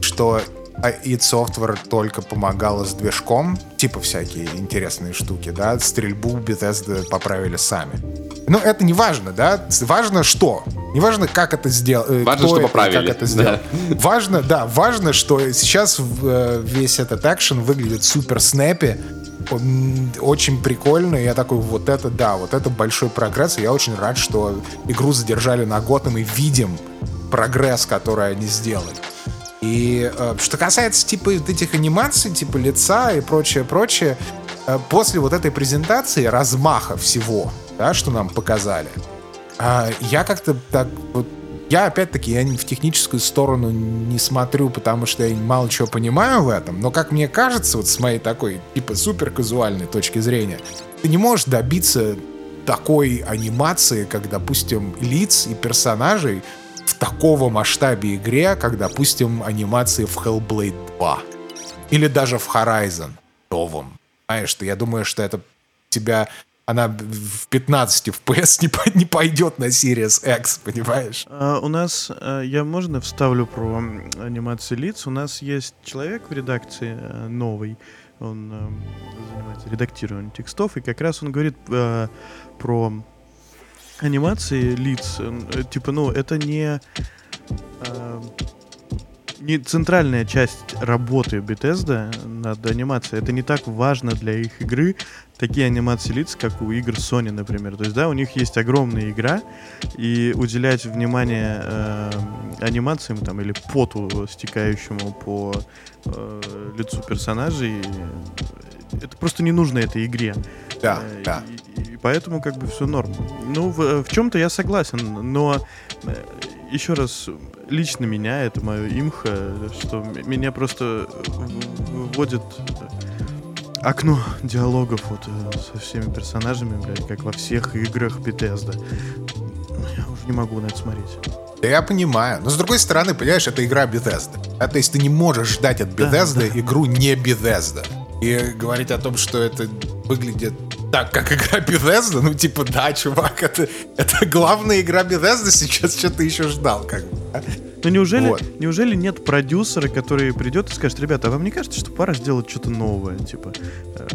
что id Software только помогала с движком, типа всякие интересные штуки, да, стрельбу Bethesda поправили сами. Но это не важно, да? Важно что? Не важно, как это сделал. Э, важно, что поправили. Как это сделал. Да. Важно, да, важно, что сейчас э, весь этот экшен выглядит супер снэпи, очень прикольно. Я такой, вот это да, вот это большой прогресс. И я очень рад, что игру задержали на год, и мы видим прогресс, который они сделали. И э, что касается типа этих анимаций, типа лица и прочее, прочее, э, после вот этой презентации размаха всего, да, что нам показали, э, я как-то так вот я, опять-таки, я в техническую сторону не смотрю, потому что я мало чего понимаю в этом, но, как мне кажется, вот с моей такой, типа, супер казуальной точки зрения, ты не можешь добиться такой анимации, как, допустим, лиц и персонажей в такого масштабе игре, как, допустим, анимации в Hellblade 2. Или даже в Horizon новом. Знаешь, что я думаю, что это тебя она в 15 FPS не, не пойдет на Series X, понимаешь? А, у нас, а, я можно вставлю про анимацию лиц? У нас есть человек в редакции а, новый, он а, занимается редактированием текстов, и как раз он говорит а, про анимации лиц. Э, типа, ну, это не... А, не центральная часть работы Bethesda над анимацией. Это не так важно для их игры, такие анимации лиц, как у игр Sony, например. То есть, да, у них есть огромная игра, и уделять внимание э, анимациям там, или поту, стекающему по э, лицу персонажей, это просто не нужно этой игре. Да, э, да. И поэтому как бы все норм. Ну, в, в чем-то я согласен, но э, еще раз, лично меня, это мое имхо, что меня просто вводит окно диалогов вот э, со всеми персонажами, блядь, как во всех играх Bethesda. Я уже не могу на это смотреть. Да я понимаю. Но с другой стороны, понимаешь, это игра Bethesda. А, то есть ты не можешь ждать от Bethesda да, да. игру не Bethesda. И говорить о том, что это выглядит так, как игра Bethesda, ну типа, да, чувак, это, это главная игра Bethesda сейчас, что ты еще ждал, как бы. А? Ну неужели, вот. неужели нет продюсера, который придет и скажет, ребята, а вам не кажется, что пора сделать что-то новое, типа? Э,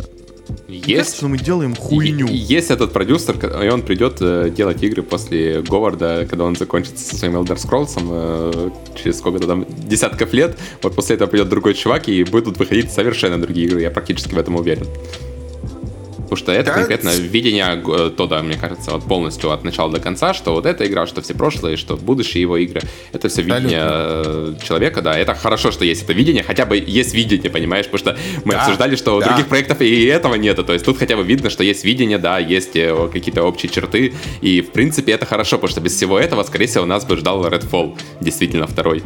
есть. Что мы делаем хуйню. Есть этот продюсер, и он придет э, делать игры после Говарда, когда он закончит со своим Elder Scrolls э, через сколько-то там десятков лет. Вот после этого придет другой чувак, и будут выходить совершенно другие игры. Я практически в этом уверен. Потому что это да, конкретно видение э, Тода, мне кажется, вот полностью от начала до конца, что вот эта игра, что все прошлые, что будущие его игры, это все видение э, человека, да. Это хорошо, что есть это видение, хотя бы есть видение, понимаешь? Потому что мы да, обсуждали, что у да. других проектов и этого нету. То есть тут хотя бы видно, что есть видение, да, есть э, какие-то общие черты. И в принципе это хорошо, потому что без всего этого, скорее всего, нас бы ждал Redfall, действительно второй.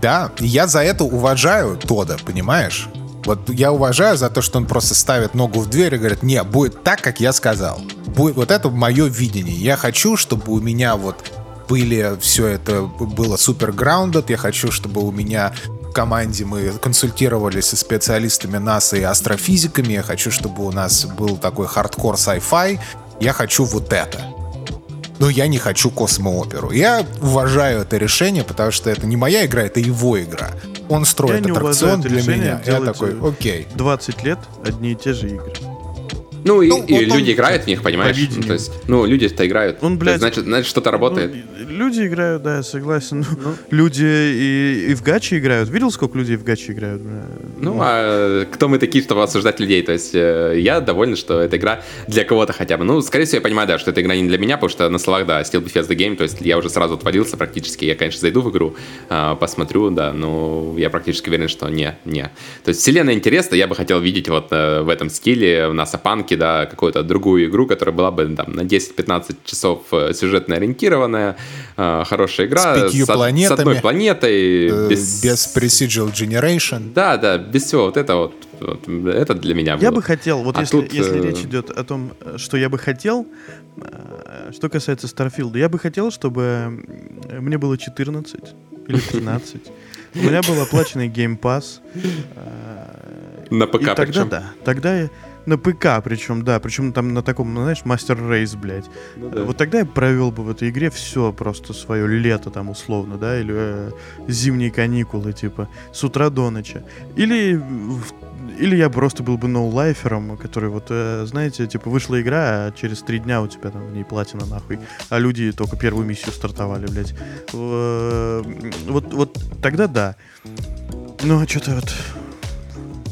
Да, я за это уважаю Тода, понимаешь? Вот я уважаю за то, что он просто ставит ногу в дверь и говорит, не, будет так, как я сказал. Будет, вот это мое видение. Я хочу, чтобы у меня вот были все это было супер grounded. Я хочу, чтобы у меня в команде мы консультировались со специалистами НАСА и астрофизиками. Я хочу, чтобы у нас был такой хардкор sci-fi. Я хочу вот это. Но я не хочу космооперу. Я уважаю это решение, потому что это не моя игра, это его игра он строит я аттракцион для меня. Я такой, окей. 20 лет одни и те же игры. Ну, и, ну, и люди он, играют в них, понимаешь? Ну, то есть, ну, люди-то играют. Он, блядь, значит, значит, что-то работает. Ну, люди играют, да, я согласен. Ну. Люди и, и в гачи играют. Видел, сколько людей в гачи играют? Ну, ну, а кто мы такие, чтобы осуждать людей? То есть, э, я доволен, что эта игра для кого-то хотя бы. Ну, скорее всего, я понимаю, да, что эта игра не для меня, потому что на словах, да, Steel Bethesda Game, то есть я уже сразу отвалился практически. Я, конечно, зайду в игру, э, посмотрю, да, но я практически уверен, что не, не. То есть, вселенная интересна, я бы хотел видеть вот э, в этом стиле, в Насапанке, добавки, да, какую-то другую игру, которая была бы там на 10-15 часов э, сюжетно ориентированная, э, хорошая игра. С, с, с одной планетой. Э, без... без Precision Generation. Да, да, без всего вот это вот. вот это для меня Я было. бы хотел, вот а если, тут, если э... речь идет о том, что я бы хотел, что касается Starfield, я бы хотел, чтобы мне было 14 или 13. У меня был оплаченный Game Pass. На ПК и тогда да, тогда я на ПК, причем, да, причем там на таком, ну, знаешь, мастер рейс, блядь. Ну, да. Вот тогда я провел бы в этой игре все просто свое лето там условно, да, или э, зимние каникулы, типа, с утра до ночи. Или или я просто был бы ноулайфером, который вот, э, знаете, типа вышла игра, а через три дня у тебя там в ней платина нахуй, а люди только первую миссию стартовали, блядь. Э, вот, вот тогда да. Ну, а что-то вот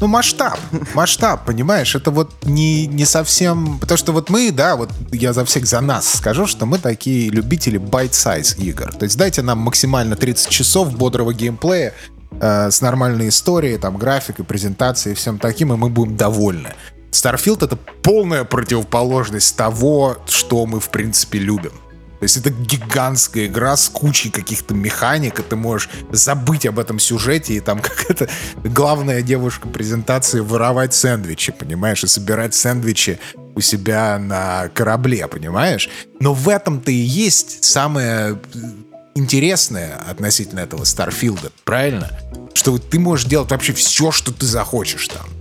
ну, масштаб. Масштаб, понимаешь? Это вот не, не совсем... Потому что вот мы, да, вот я за всех за нас скажу, что мы такие любители bite-size игр. То есть дайте нам максимально 30 часов бодрого геймплея, э, с нормальной историей, там, графикой, презентацией и всем таким, и мы будем довольны. Starfield — это полная противоположность того, что мы, в принципе, любим. То есть это гигантская игра с кучей каких-то механик, и ты можешь забыть об этом сюжете, и там как это главная девушка презентации воровать сэндвичи, понимаешь, и собирать сэндвичи у себя на корабле, понимаешь? Но в этом-то и есть самое интересное относительно этого Старфилда, правильно? Что ты можешь делать вообще все, что ты захочешь там.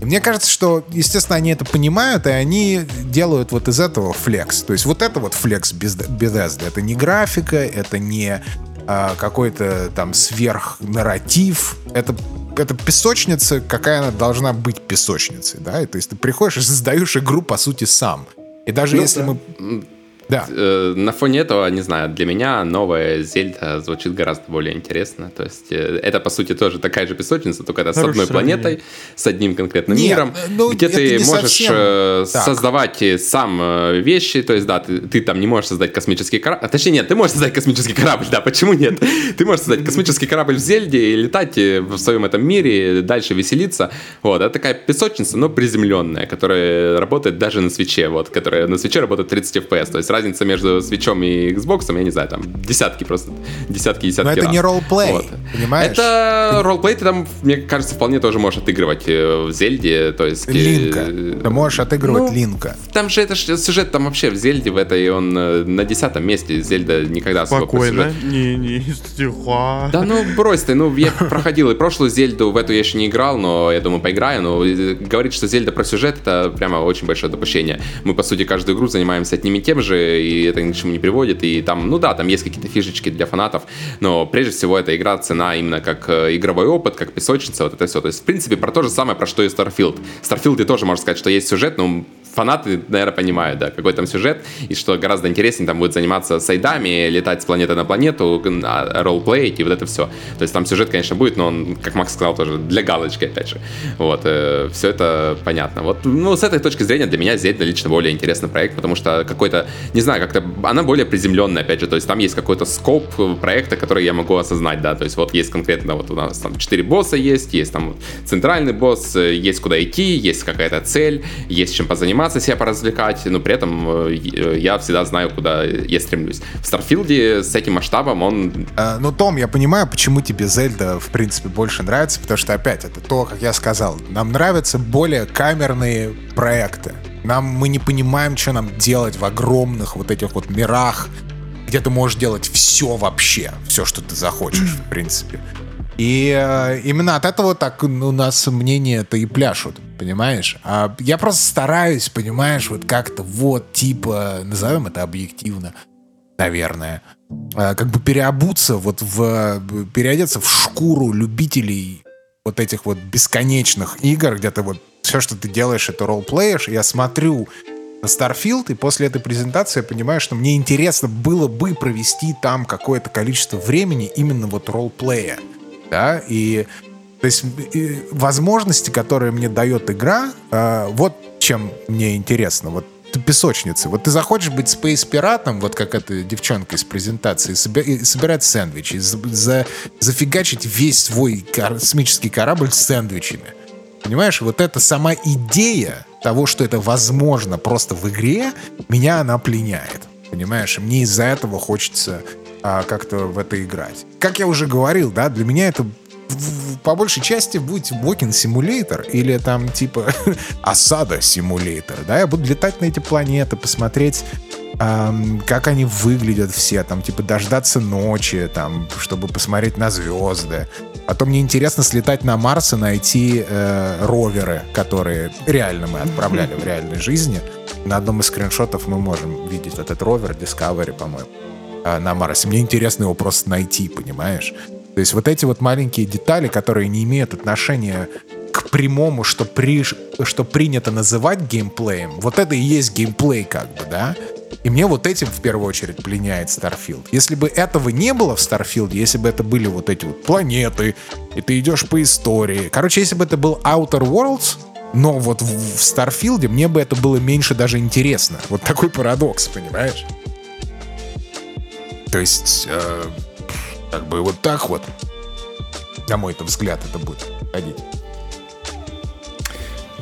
И мне кажется, что, естественно, они это понимают, и они делают вот из этого флекс. То есть вот это вот флекс Bethesda. Это не графика, это не а, какой-то там сверхнарратив. Это, это песочница, какая она должна быть песочницей, да? И, то есть ты приходишь и создаешь игру, по сути, сам. И даже ну, если да. мы да. Э, на фоне этого, не знаю, для меня новая Зельда звучит гораздо более интересно. То есть э, это, по сути, тоже такая же песочница, только это Хорошее с одной сравнение. планетой, с одним конкретным Нет, миром, ну, где ты можешь совсем... Э, создавать сам вещи. То есть, да, ты, ты там не можешь создать космический корабль. А, точнее, нет, ты можешь создать космический корабль, да, почему нет? Ты можешь создать космический корабль в Зельде и летать в своем этом мире, дальше веселиться. Вот, это такая песочница, но приземленная, которая работает даже на свече, вот, которая на свече работает 30 FPS. То есть разница между свечом и Xbox, я не знаю, там десятки просто, десятки, десятки Но это раз. не роллплей, вот. понимаешь? Это роллплей, ты там, мне кажется, вполне тоже можешь отыгрывать э, в Зельде, то есть... Э, Линка. Ты можешь отыгрывать ну, Линка. Там же это сюжет там вообще в Зельде в этой, он э, на десятом месте. Зельда никогда особо Спокойно, не, не стиха. Да ну брось ты, ну я проходил и прошлую Зельду, в эту я еще не играл, но я думаю поиграю, но говорит, что Зельда про сюжет, это прямо очень большое допущение. Мы, по сути, каждую игру занимаемся одним и тем же, и это ни к чему не приводит. И там, ну да, там есть какие-то фишечки для фанатов, но прежде всего это игра цена именно как э, игровой опыт, как песочница, вот это все. То есть, в принципе, про то же самое, про что и Starfield. Starfield ты тоже можешь сказать, что есть сюжет, но фанаты, наверное, понимают, да, какой там сюжет, и что гораздо интереснее там будет заниматься сайдами, летать с планеты на планету, а, роллплеить и вот это все. То есть там сюжет, конечно, будет, но он, как Макс сказал, тоже для галочки, опять же. Вот, э, все это понятно. Вот, ну, с этой точки зрения для меня Зельда лично более интересный проект, потому что какой-то, не знаю, как-то она более приземленная, опять же, то есть там есть какой-то скоп проекта, который я могу осознать, да, то есть вот есть конкретно, вот у нас там четыре босса есть, есть там центральный босс, э, есть куда идти, есть какая-то цель, есть чем позаниматься, заниматься, себя поразвлекать, но при этом э, я всегда знаю, куда я стремлюсь. В Старфилде с этим масштабом он... А, ну, Том, я понимаю, почему тебе Зельда, в принципе, больше нравится, потому что, опять, это то, как я сказал, нам нравятся более камерные проекты. Нам, мы не понимаем, что нам делать в огромных вот этих вот мирах, где ты можешь делать все вообще, все, что ты захочешь, в принципе. И э, именно от этого так у нас мнения-то и пляшут, понимаешь? А я просто стараюсь, понимаешь, вот как-то вот, типа, назовем это объективно, наверное, э, как бы переобуться вот в, переодеться в шкуру любителей вот этих вот бесконечных игр, где ты вот все, что ты делаешь, это роллплеешь. Я смотрю на Starfield, и после этой презентации я понимаю, что мне интересно было бы провести там какое-то количество времени именно вот роллплея да, и то есть и возможности, которые мне дает игра, э, вот чем мне интересно, вот песочницы. Вот ты захочешь быть спейс-пиратом, вот как эта девчонка из презентации, и собирать сэндвичи, за, зафигачить весь свой космический корабль с сэндвичами. Понимаешь, вот эта сама идея того, что это возможно просто в игре, меня она пленяет. Понимаешь? мне из-за этого хочется а, как-то в это играть. Как я уже говорил, да, для меня это по большей части будет Walking Simulator или там типа осада симулятор, да, я буду летать на эти планеты, посмотреть эм, как они выглядят все, там, типа, дождаться ночи, там, чтобы посмотреть на звезды. А то мне интересно слетать на Марс и найти э, роверы, которые реально мы отправляли в реальной жизни. На одном из скриншотов мы можем видеть этот ровер Discovery, по-моему, э, на Марсе. Мне интересно его просто найти, понимаешь? То есть вот эти вот маленькие детали, которые не имеют отношения к прямому, что, при, что принято называть геймплеем, вот это и есть геймплей как бы, да? И мне вот этим в первую очередь пленяет Starfield. Если бы этого не было в Starfield, если бы это были вот эти вот планеты, и ты идешь по истории. Короче, если бы это был Outer Worlds, но вот в, Starfield мне бы это было меньше даже интересно. Вот такой парадокс, понимаешь? То есть, э, как бы вот так вот, на мой взгляд, это будет ходить.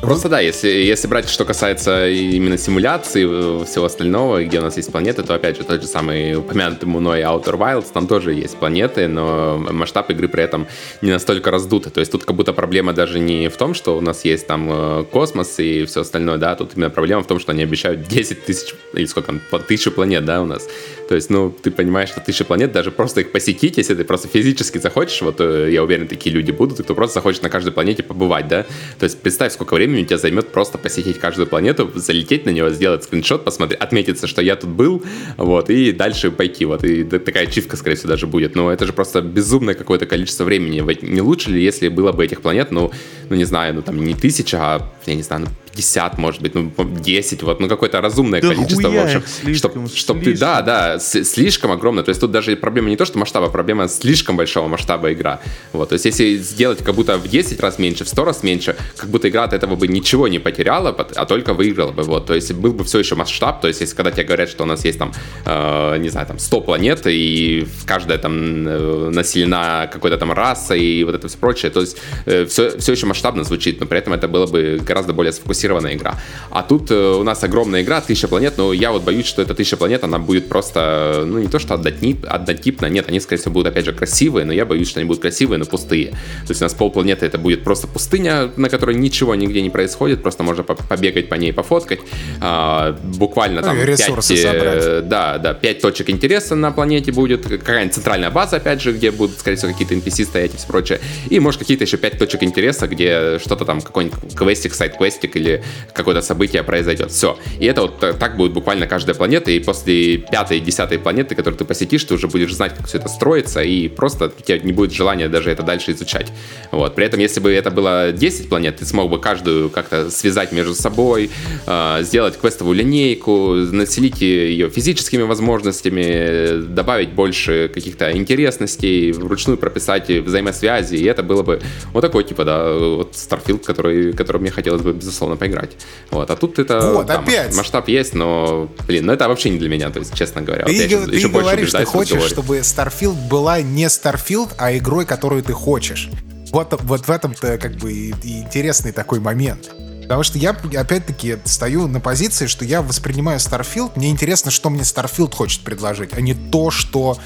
Просто да, если, если брать, что касается именно симуляции э, всего остального, где у нас есть планеты, то опять же тот же самый упомянутый мной Outer Wilds, там тоже есть планеты, но масштаб игры при этом не настолько раздуты. То есть тут как будто проблема даже не в том, что у нас есть там э, космос и все остальное, да, тут именно проблема в том, что они обещают 10 тысяч, или сколько там, тысячу планет, да, у нас. То есть, ну, ты понимаешь, что тысяча планет, даже просто их посетить, если ты просто физически захочешь, вот э, я уверен, такие люди будут, кто просто захочет на каждой планете побывать, да. То есть представь, сколько времени у тебя займет просто посетить каждую планету, залететь на нее, сделать скриншот, посмотреть, отметиться, что я тут был, вот, и дальше пойти, вот, и такая чивка, скорее всего, даже будет. Но это же просто безумное какое-то количество времени. Не лучше ли, если было бы этих планет, ну, ну не знаю, ну там не тысяча, а, я не знаю, ну 50, может быть, ну 10, вот, ну какое-то разумное да количество, в общем, чтобы чтоб ты, да, да, слишком огромное, то есть тут даже проблема не то, что масштаба, проблема слишком большого масштаба игра, вот, то есть если сделать как будто в 10 раз меньше, в 100 раз меньше, как будто игра от этого бы ничего не потеряла, а только выиграла бы, вот, то есть был бы все еще масштаб, то есть если когда тебе говорят, что у нас есть там, э, не знаю, там 100 планет, и каждая там э, населена какой-то там расой и вот это все прочее, то есть э, все, все еще масштабно звучит, но при этом это было бы гораздо более сфокусировано сбалансированная игра. А тут э, у нас огромная игра, тысяча планет, но я вот боюсь, что эта тысяча планет, она будет просто, ну не то что однотип, однотипно, нет, они, скорее всего, будут опять же красивые, но я боюсь, что они будут красивые, но пустые. То есть у нас полпланеты это будет просто пустыня, на которой ничего нигде не происходит, просто можно побегать по ней, пофоткать. А, буквально там... Ну, ресурсы 5, э. Да, да, 5 точек интереса на планете будет, какая-нибудь центральная база, опять же, где будут, скорее всего, какие-то NPC стоять и все прочее. И, может, какие-то еще 5 точек интереса, где что-то там, какой-нибудь квестик, сайт-квестик или какое-то событие произойдет. Все. И это вот так будет буквально каждая планета, и после пятой, десятой планеты, которую ты посетишь, ты уже будешь знать, как все это строится, и просто у тебя не будет желания даже это дальше изучать. Вот. При этом, если бы это было 10 планет, ты смог бы каждую как-то связать между собой, э, сделать квестовую линейку, населить ее физическими возможностями, добавить больше каких-то интересностей, вручную прописать взаимосвязи, и это было бы вот такой, типа, да, вот Starfield, который, который мне хотелось бы, безусловно, поиграть. Вот, а тут это вот, да, опять. масштаб есть, но, блин, ну это вообще не для меня, то есть, честно говоря. Ты, вот я ты еще говоришь, ты хочешь, чтобы Starfield была не Starfield, а игрой, которую ты хочешь. Вот, вот в этом-то как бы и, и интересный такой момент. Потому что я, опять-таки, стою на позиции, что я воспринимаю Starfield, мне интересно, что мне Starfield хочет предложить, а не то, что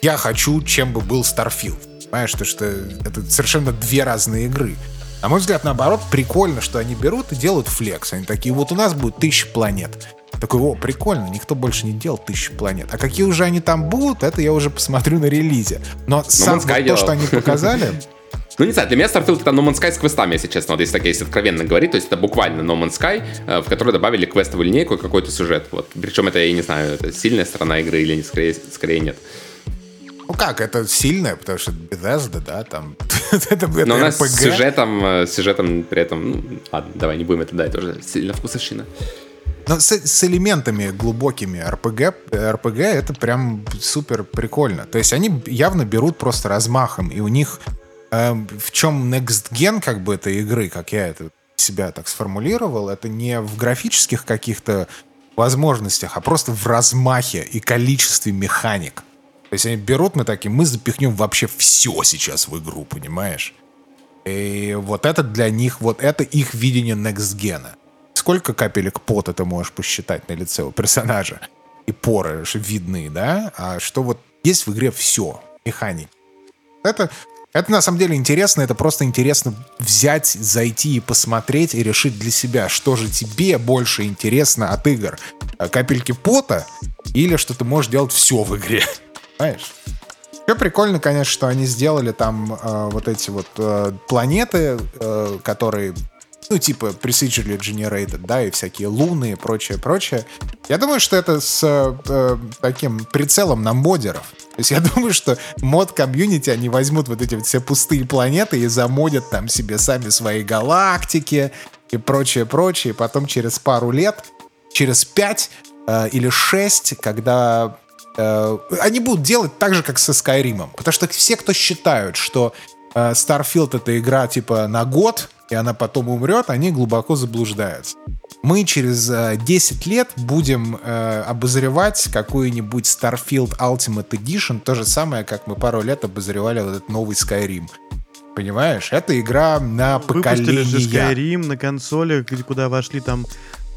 я хочу, чем бы был Starfield. Понимаешь, то, что это совершенно две разные игры. На мой взгляд, наоборот, прикольно, что они берут и делают флекс. Они такие, вот у нас будет тысяча планет. Такой, о, прикольно, никто больше не делал тысячу планет. А какие уже они там будут, это я уже посмотрю на релизе. Но ну, сам вот то, что они показали... Ну, не знаю, для меня Starfield это No Man's Sky с квестами, если честно, вот если так, если откровенно говорить, то есть это буквально No Man's Sky, э, в который добавили квестовую линейку и какой-то сюжет. Вот. Причем это, я не знаю, это сильная сторона игры или скорее, скорее нет. Ну как, это сильное, потому что Bethesda, да, там... это, Но у нас с сюжетом, э, сюжетом при этом... Ну, ладно, давай не будем это дать, тоже сильно вкусовщина. Но с, с элементами глубокими RPG, RPG это прям супер прикольно. То есть они явно берут просто размахом, и у них э, в чем next gen как бы этой игры, как я это себя так сформулировал, это не в графических каких-то возможностях, а просто в размахе и количестве механик. То есть они берут мы такие, мы запихнем вообще все сейчас в игру, понимаешь? И вот это для них, вот это их видение Next Gen. сколько капелек пота ты можешь посчитать на лице у персонажа? И поры видны, да? А что вот есть в игре все, механик. Это, это на самом деле интересно, это просто интересно взять, зайти и посмотреть и решить для себя, что же тебе больше интересно от игр. Э, капельки пота или что ты можешь делать все в игре. Знаешь? Еще прикольно, конечно, что они сделали там э, вот эти вот э, планеты, э, которые, ну, типа, procedurally generated, да, и всякие луны и прочее, прочее. Я думаю, что это с э, таким прицелом на модеров. То есть я думаю, что мод комьюнити, они возьмут вот эти вот все пустые планеты и замодят там себе сами свои галактики и прочее, прочее. Потом через пару лет, через пять э, или шесть, когда Э, они будут делать так же, как со Skyrim. Потому что все, кто считают, что э, Starfield это игра типа на год, и она потом умрет, они глубоко заблуждаются. Мы через э, 10 лет будем э, обозревать какой-нибудь Starfield Ultimate Edition, то же самое, как мы пару лет обозревали вот этот новый Skyrim. Понимаешь? Это игра на поколение. Выпустили же Skyrim на консолях, куда вошли там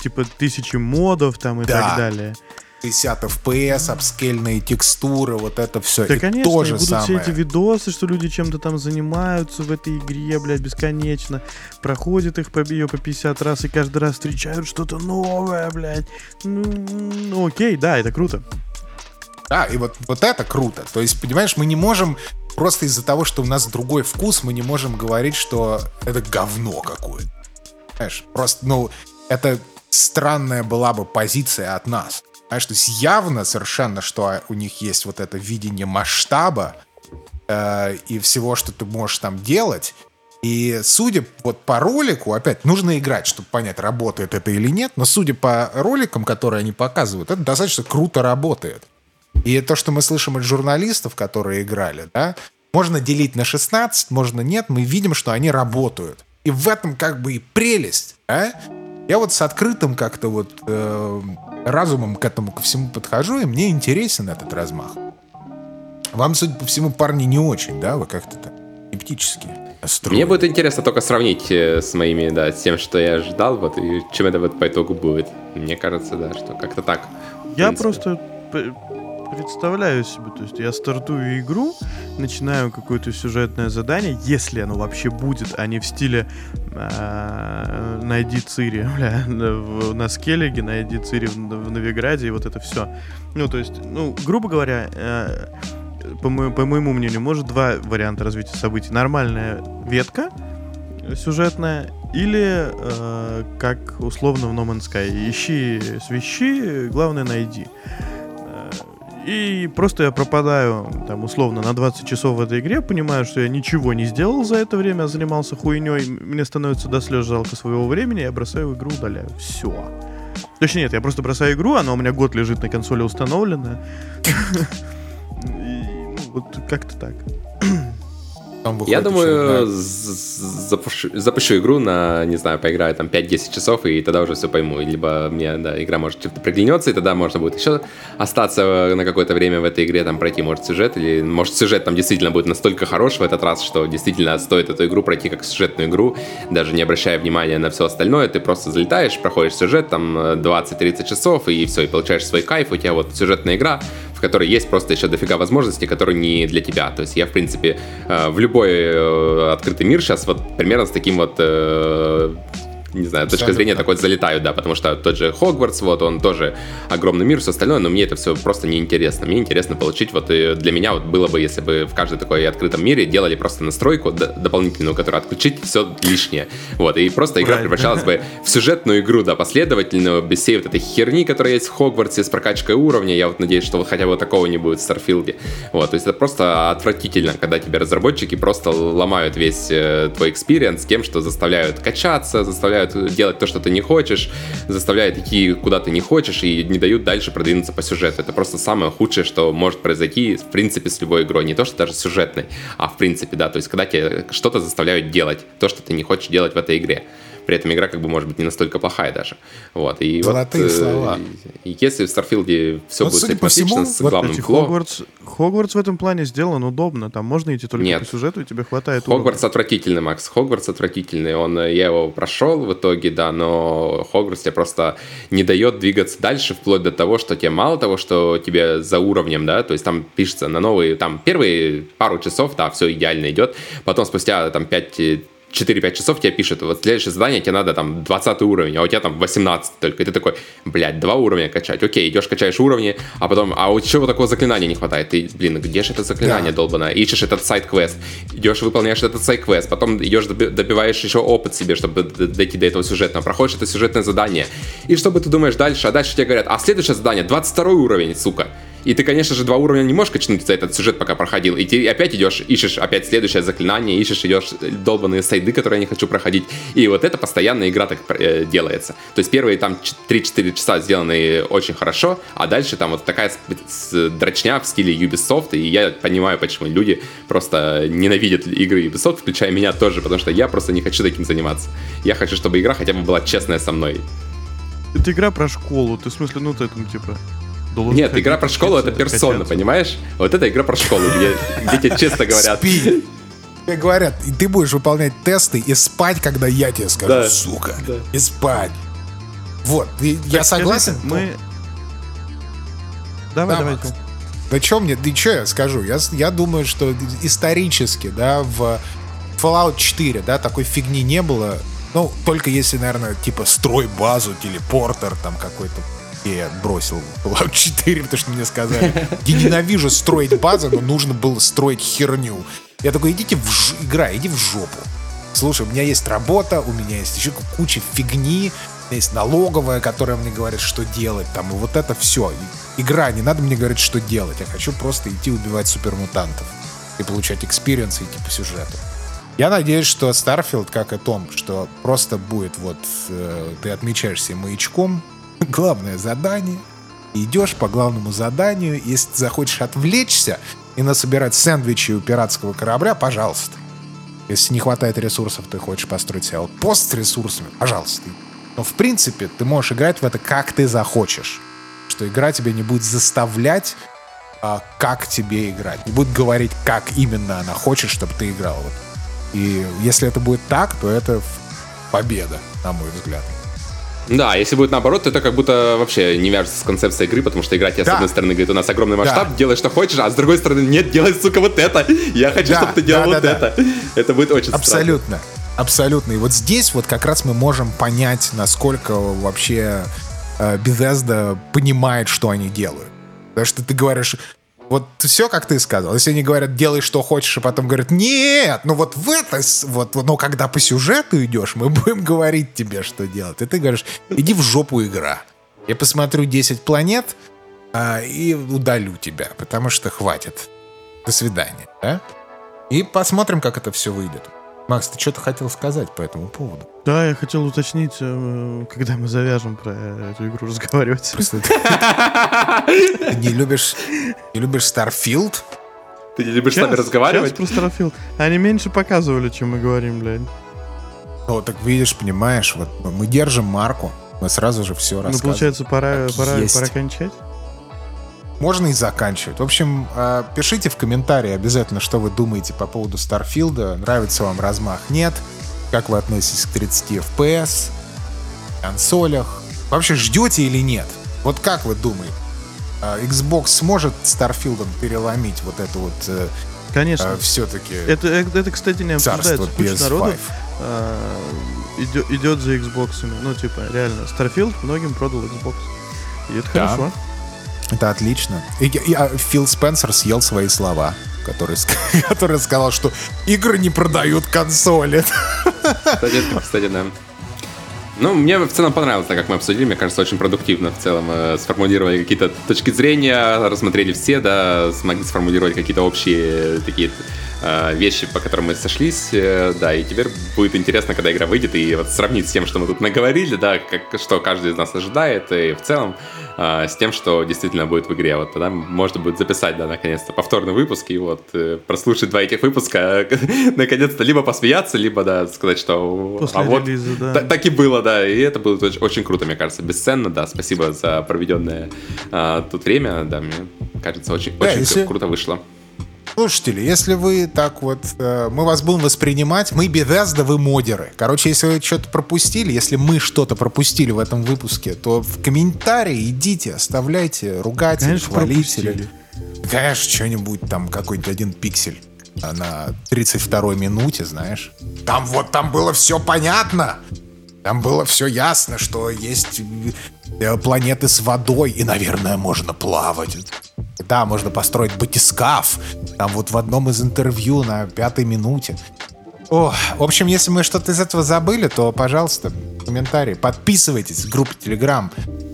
типа тысячи модов там и да. так далее. 60 FPS, апскельные текстуры, вот это все. Да, и конечно, то же будут самое. все эти видосы, что люди чем-то там занимаются в этой игре, блядь, бесконечно. Проходят их по ее по 50 раз и каждый раз встречают что-то новое, блядь. Ну, ну окей, да, это круто. Да, и вот, вот это круто. То есть, понимаешь, мы не можем просто из-за того, что у нас другой вкус, мы не можем говорить, что это говно какое-то. Знаешь, просто, ну, это странная была бы позиция от нас. Понимаешь, то есть явно совершенно, что у них есть вот это видение масштаба э, и всего, что ты можешь там делать. И судя вот по ролику, опять, нужно играть, чтобы понять, работает это или нет, но судя по роликам, которые они показывают, это достаточно круто работает. И то, что мы слышим от журналистов, которые играли, да, можно делить на 16, можно нет, мы видим, что они работают. И в этом как бы и прелесть, а? Я вот с открытым как-то вот э, разумом к этому ко всему подхожу, и мне интересен этот размах. Вам, судя по всему, парни не очень, да? Вы как-то так скептически настроены. Мне будет интересно только сравнить э, с моими, да, с тем, что я ожидал, вот, и чем это вот по итогу будет. Мне кажется, да, что как-то так. Я просто представляю себе, то есть я стартую игру, начинаю какое-то сюжетное задание, если оно вообще будет, а не в стиле э, найди Цири, бля, на Скеллиге, найди Цири в, в Новиграде и вот это все. Ну, то есть, ну, грубо говоря, э, по, мо- по моему мнению, может два варианта развития событий. Нормальная ветка сюжетная или э, как условно в No Man's Sky. Ищи свищи, главное найди. И просто я пропадаю, там, условно, на 20 часов в этой игре, понимаю, что я ничего не сделал за это время, а занимался хуйней, мне становится до слез жалко своего времени, я бросаю игру, удаляю. Все. Точнее, нет, я просто бросаю игру, она у меня год лежит на консоли установлена. Ну, вот как-то так. Там Я думаю, запущу, запущу игру на, не знаю, поиграю там 5-10 часов, и тогда уже все пойму. Либо мне, да, игра может чем-то приглянется, и тогда можно будет еще остаться на какое-то время в этой игре, там пройти, может, сюжет, или может сюжет там действительно будет настолько хорош в этот раз, что действительно стоит эту игру пройти как сюжетную игру, даже не обращая внимания на все остальное, ты просто залетаешь, проходишь сюжет, там 20-30 часов, и все, и получаешь свой кайф, у тебя вот сюжетная игра, которой есть просто еще дофига возможностей, которые не для тебя. То есть я, в принципе, э, в любой э, открытый мир сейчас вот примерно с таким вот э, не знаю, точка зрения такой залетаю, да, потому что тот же Хогвартс, вот, он тоже огромный мир, все остальное, но мне это все просто неинтересно. Мне интересно получить, вот, и для меня вот было бы, если бы в каждой такой открытом мире делали просто настройку дополнительную, которую отключить все лишнее, вот, и просто игра превращалась бы в сюжетную игру, да, последовательную, без всей вот этой херни, которая есть в Хогвартсе с прокачкой уровня, я вот надеюсь, что вот хотя бы такого не будет в Старфилде, вот, то есть это просто отвратительно, когда тебе разработчики просто ломают весь э, твой experience тем, что заставляют качаться, заставляют заставляют делать то, что ты не хочешь, заставляют идти куда ты не хочешь и не дают дальше продвинуться по сюжету. Это просто самое худшее, что может произойти, в принципе, с любой игрой. Не то, что даже сюжетной, а в принципе, да. То есть, когда тебе что-то заставляют делать, то, что ты не хочешь делать в этой игре. При этом игра как бы может быть не настолько плохая даже. Вот, и Золотые вот, э, слова. И если в Starfield е все Вот, будет судя по симпатично, всему, с вот главным Кстати, фло, Хогвартс, Хогвартс в этом плане сделан удобно. Там можно идти только Нет. по сюжету, и тебе хватает Хогвартс отвратительный, Макс. Хогвартс отвратительный. Он, э, я его прошел в итоге, да, но Хогвартс тебе просто не дает двигаться дальше, вплоть до того, что тебе мало того, что тебе за уровнем, да, то есть там пишется на новые, там первые пару часов, да, все идеально идет, потом спустя там 5 4-5 часов тебе пишет, вот следующее задание тебе надо там 20 уровень, а у тебя там 18 только. И ты такой, блядь, два уровня качать. Окей, идешь, качаешь уровни, а потом, а вот чего такого заклинания не хватает? Ты, блин, где же это заклинание Да. долбанное? Ищешь этот сайт-квест, идешь, выполняешь этот сайт-квест, потом идешь, доби- добиваешь еще опыт себе, чтобы дойти до этого сюжетного, проходишь это сюжетное задание. И что бы ты думаешь дальше? А дальше тебе говорят, а следующее задание 22 уровень, сука. И ты, конечно же, два уровня не можешь качнуть за этот сюжет, пока проходил. И ты опять идешь, ищешь опять следующее заклинание, ищешь, идешь долбанные сайды, которые я не хочу проходить. И вот это постоянно игра так э, делается. То есть первые там ч- 3-4 часа сделаны очень хорошо, а дальше там вот такая дрочня в стиле Ubisoft. И я понимаю, почему люди просто ненавидят игры Ubisoft, включая меня тоже, потому что я просто не хочу таким заниматься. Я хочу, чтобы игра хотя бы была честная со мной. Это игра про школу. Ты в смысле, ну ты там типа... должен Нет, игра про школу это персона, качаться. понимаешь? Вот это игра про школу, где, где тебе честно говорят. Спи. Тебе говорят, и ты будешь выполнять тесты и спать, когда я тебе скажу, Да. сука. Да. И спать. Вот, и я Так, согласен. скажите, Мы... Давай, Да, давай. Да что мне, да что я скажу? Я, я думаю, что исторически, да, в Fallout 4, да, такой фигни не было. Ну, только если, наверное, типа строй базу, телепортер там какой-то я бросил Fallout 4, потому что мне сказали, я ненавижу строить базы, но нужно было строить херню. Я такой, идите в ж... игра, иди в жопу. Слушай, у меня есть работа, у меня есть еще куча фигни, есть налоговая, которая мне говорит, что делать, там, и вот это все. Игра, не надо мне говорить, что делать. Я хочу просто идти убивать супермутантов и получать experience идти по сюжету. Я надеюсь, что Starfield, как и Том, что просто будет вот, э, ты отмечаешься маячком, главное задание, идешь по главному заданию, если ты захочешь отвлечься и насобирать сэндвичи у пиратского корабля, пожалуйста. Если не хватает ресурсов, ты хочешь построить себе пост с ресурсами, пожалуйста. Но в принципе ты можешь играть в это как ты захочешь. Что игра тебя не будет заставлять, а, как тебе играть. Не будет говорить, как именно она хочет, чтобы ты играл. Вот. И если это будет так, то это победа, на мой взгляд. Да, если будет наоборот, то это как будто вообще не вяжется с концепцией игры, потому что игра тебе, Да. с одной стороны, говорит, у нас огромный масштаб, Да. делай, что хочешь, а с другой стороны, нет, делай, сука, вот это. Я хочу, Да, чтобы ты делал да, вот да, да. это. Это будет очень странно. Абсолютно. Абсолютно. И вот здесь вот как раз мы можем понять, насколько вообще э, Bethesda понимает, что они делают. Потому что ты говоришь, вот все, как ты сказал. Если они говорят, делай, что хочешь, а потом говорят, нет, ну вот в это, вот, ну когда по сюжету идешь, мы будем говорить тебе, что делать. И ты говоришь, иди в жопу игра. Я посмотрю 10 планет а, и удалю тебя, потому что хватит. До свидания, да? И посмотрим, как это все выйдет. Макс, ты что-то хотел сказать по этому поводу? Да, я хотел уточнить, э, когда мы завяжем про эту игру разговаривать. Просто ты не любишь, не любишь Starfield? Ты не любишь с нами разговаривать? про Starfield. Они меньше показывали, чем мы говорим, блядь. Ну, так видишь, понимаешь, вот мы держим марку, мы сразу же все Ну, рассказываем. получается, пора, пора, пора кончать. Можно и заканчивать. В общем, э, пишите в комментарии обязательно, что вы думаете по поводу Старфилда. Нравится вам размах? Нет? Как вы относитесь к 30 FPS? Консолях? Вообще ждете или нет? Вот как вы думаете? А, Xbox сможет Старфилдом переломить вот это вот Конечно. все-таки Это, это, это, кстати, не обсуждается. Куча PS5? народу а, идет, идет за Xbox. Ну, типа, реально, Starfield многим продал Xbox. И это Да. хорошо. Это отлично. И, и, а, Фил Спенсер съел свои слова, который, который сказал, что игры не продают консоли. Кстати, кстати, да. Ну, мне в целом понравилось, так как мы обсудили, мне кажется, очень продуктивно в целом э, сформулировали какие-то точки зрения, рассмотрели все, да, смогли сформулировать какие-то общие такие вещи, по которым мы сошлись, э, да, и теперь будет интересно, когда игра выйдет, и вот сравнить с тем, что мы тут наговорили, да, как, что каждый из нас ожидает, и в целом а, с тем, что действительно будет в игре. Вот тогда можно будет записать, да, наконец-то повторный выпуск и вот э, прослушать два этих выпуска, наконец-то либо посмеяться, либо, да, сказать, что После а вот релиза, да. так и было, да, и это было очень, очень круто, мне кажется, бесценно, да, спасибо за проведенное а, тут время, да, мне кажется, очень, да, очень если... круто вышло. Слушатели, если вы так вот, э, мы вас будем воспринимать, мы Bethesda, вы модеры. Короче, если вы что-то пропустили, если мы что-то пропустили в этом выпуске, то в комментарии идите, оставляйте, ругайте, Конечно, хвалите. Конечно, что-нибудь там, какой-нибудь один пиксель на 32-й минуте, знаешь. Там вот, там было все понятно. Там было все ясно, что есть э, планеты с водой, и, наверное, можно плавать. Да, можно построить батискаф. Там вот в одном из интервью на пятой минуте. О, в общем, если мы что-то из этого забыли, то, пожалуйста, комментарии. Подписывайтесь в группе Telegram.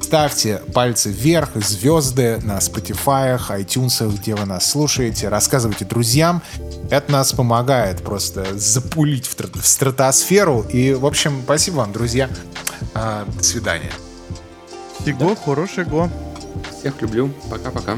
Ставьте пальцы вверх, звезды на Spotify, iTunes, где вы нас слушаете. Рассказывайте друзьям. Это нас помогает просто запулить в, в стратосферу. И, в общем, спасибо вам, друзья. А, до свидания. Всего да. хорошего. Всех люблю. Пока-пока.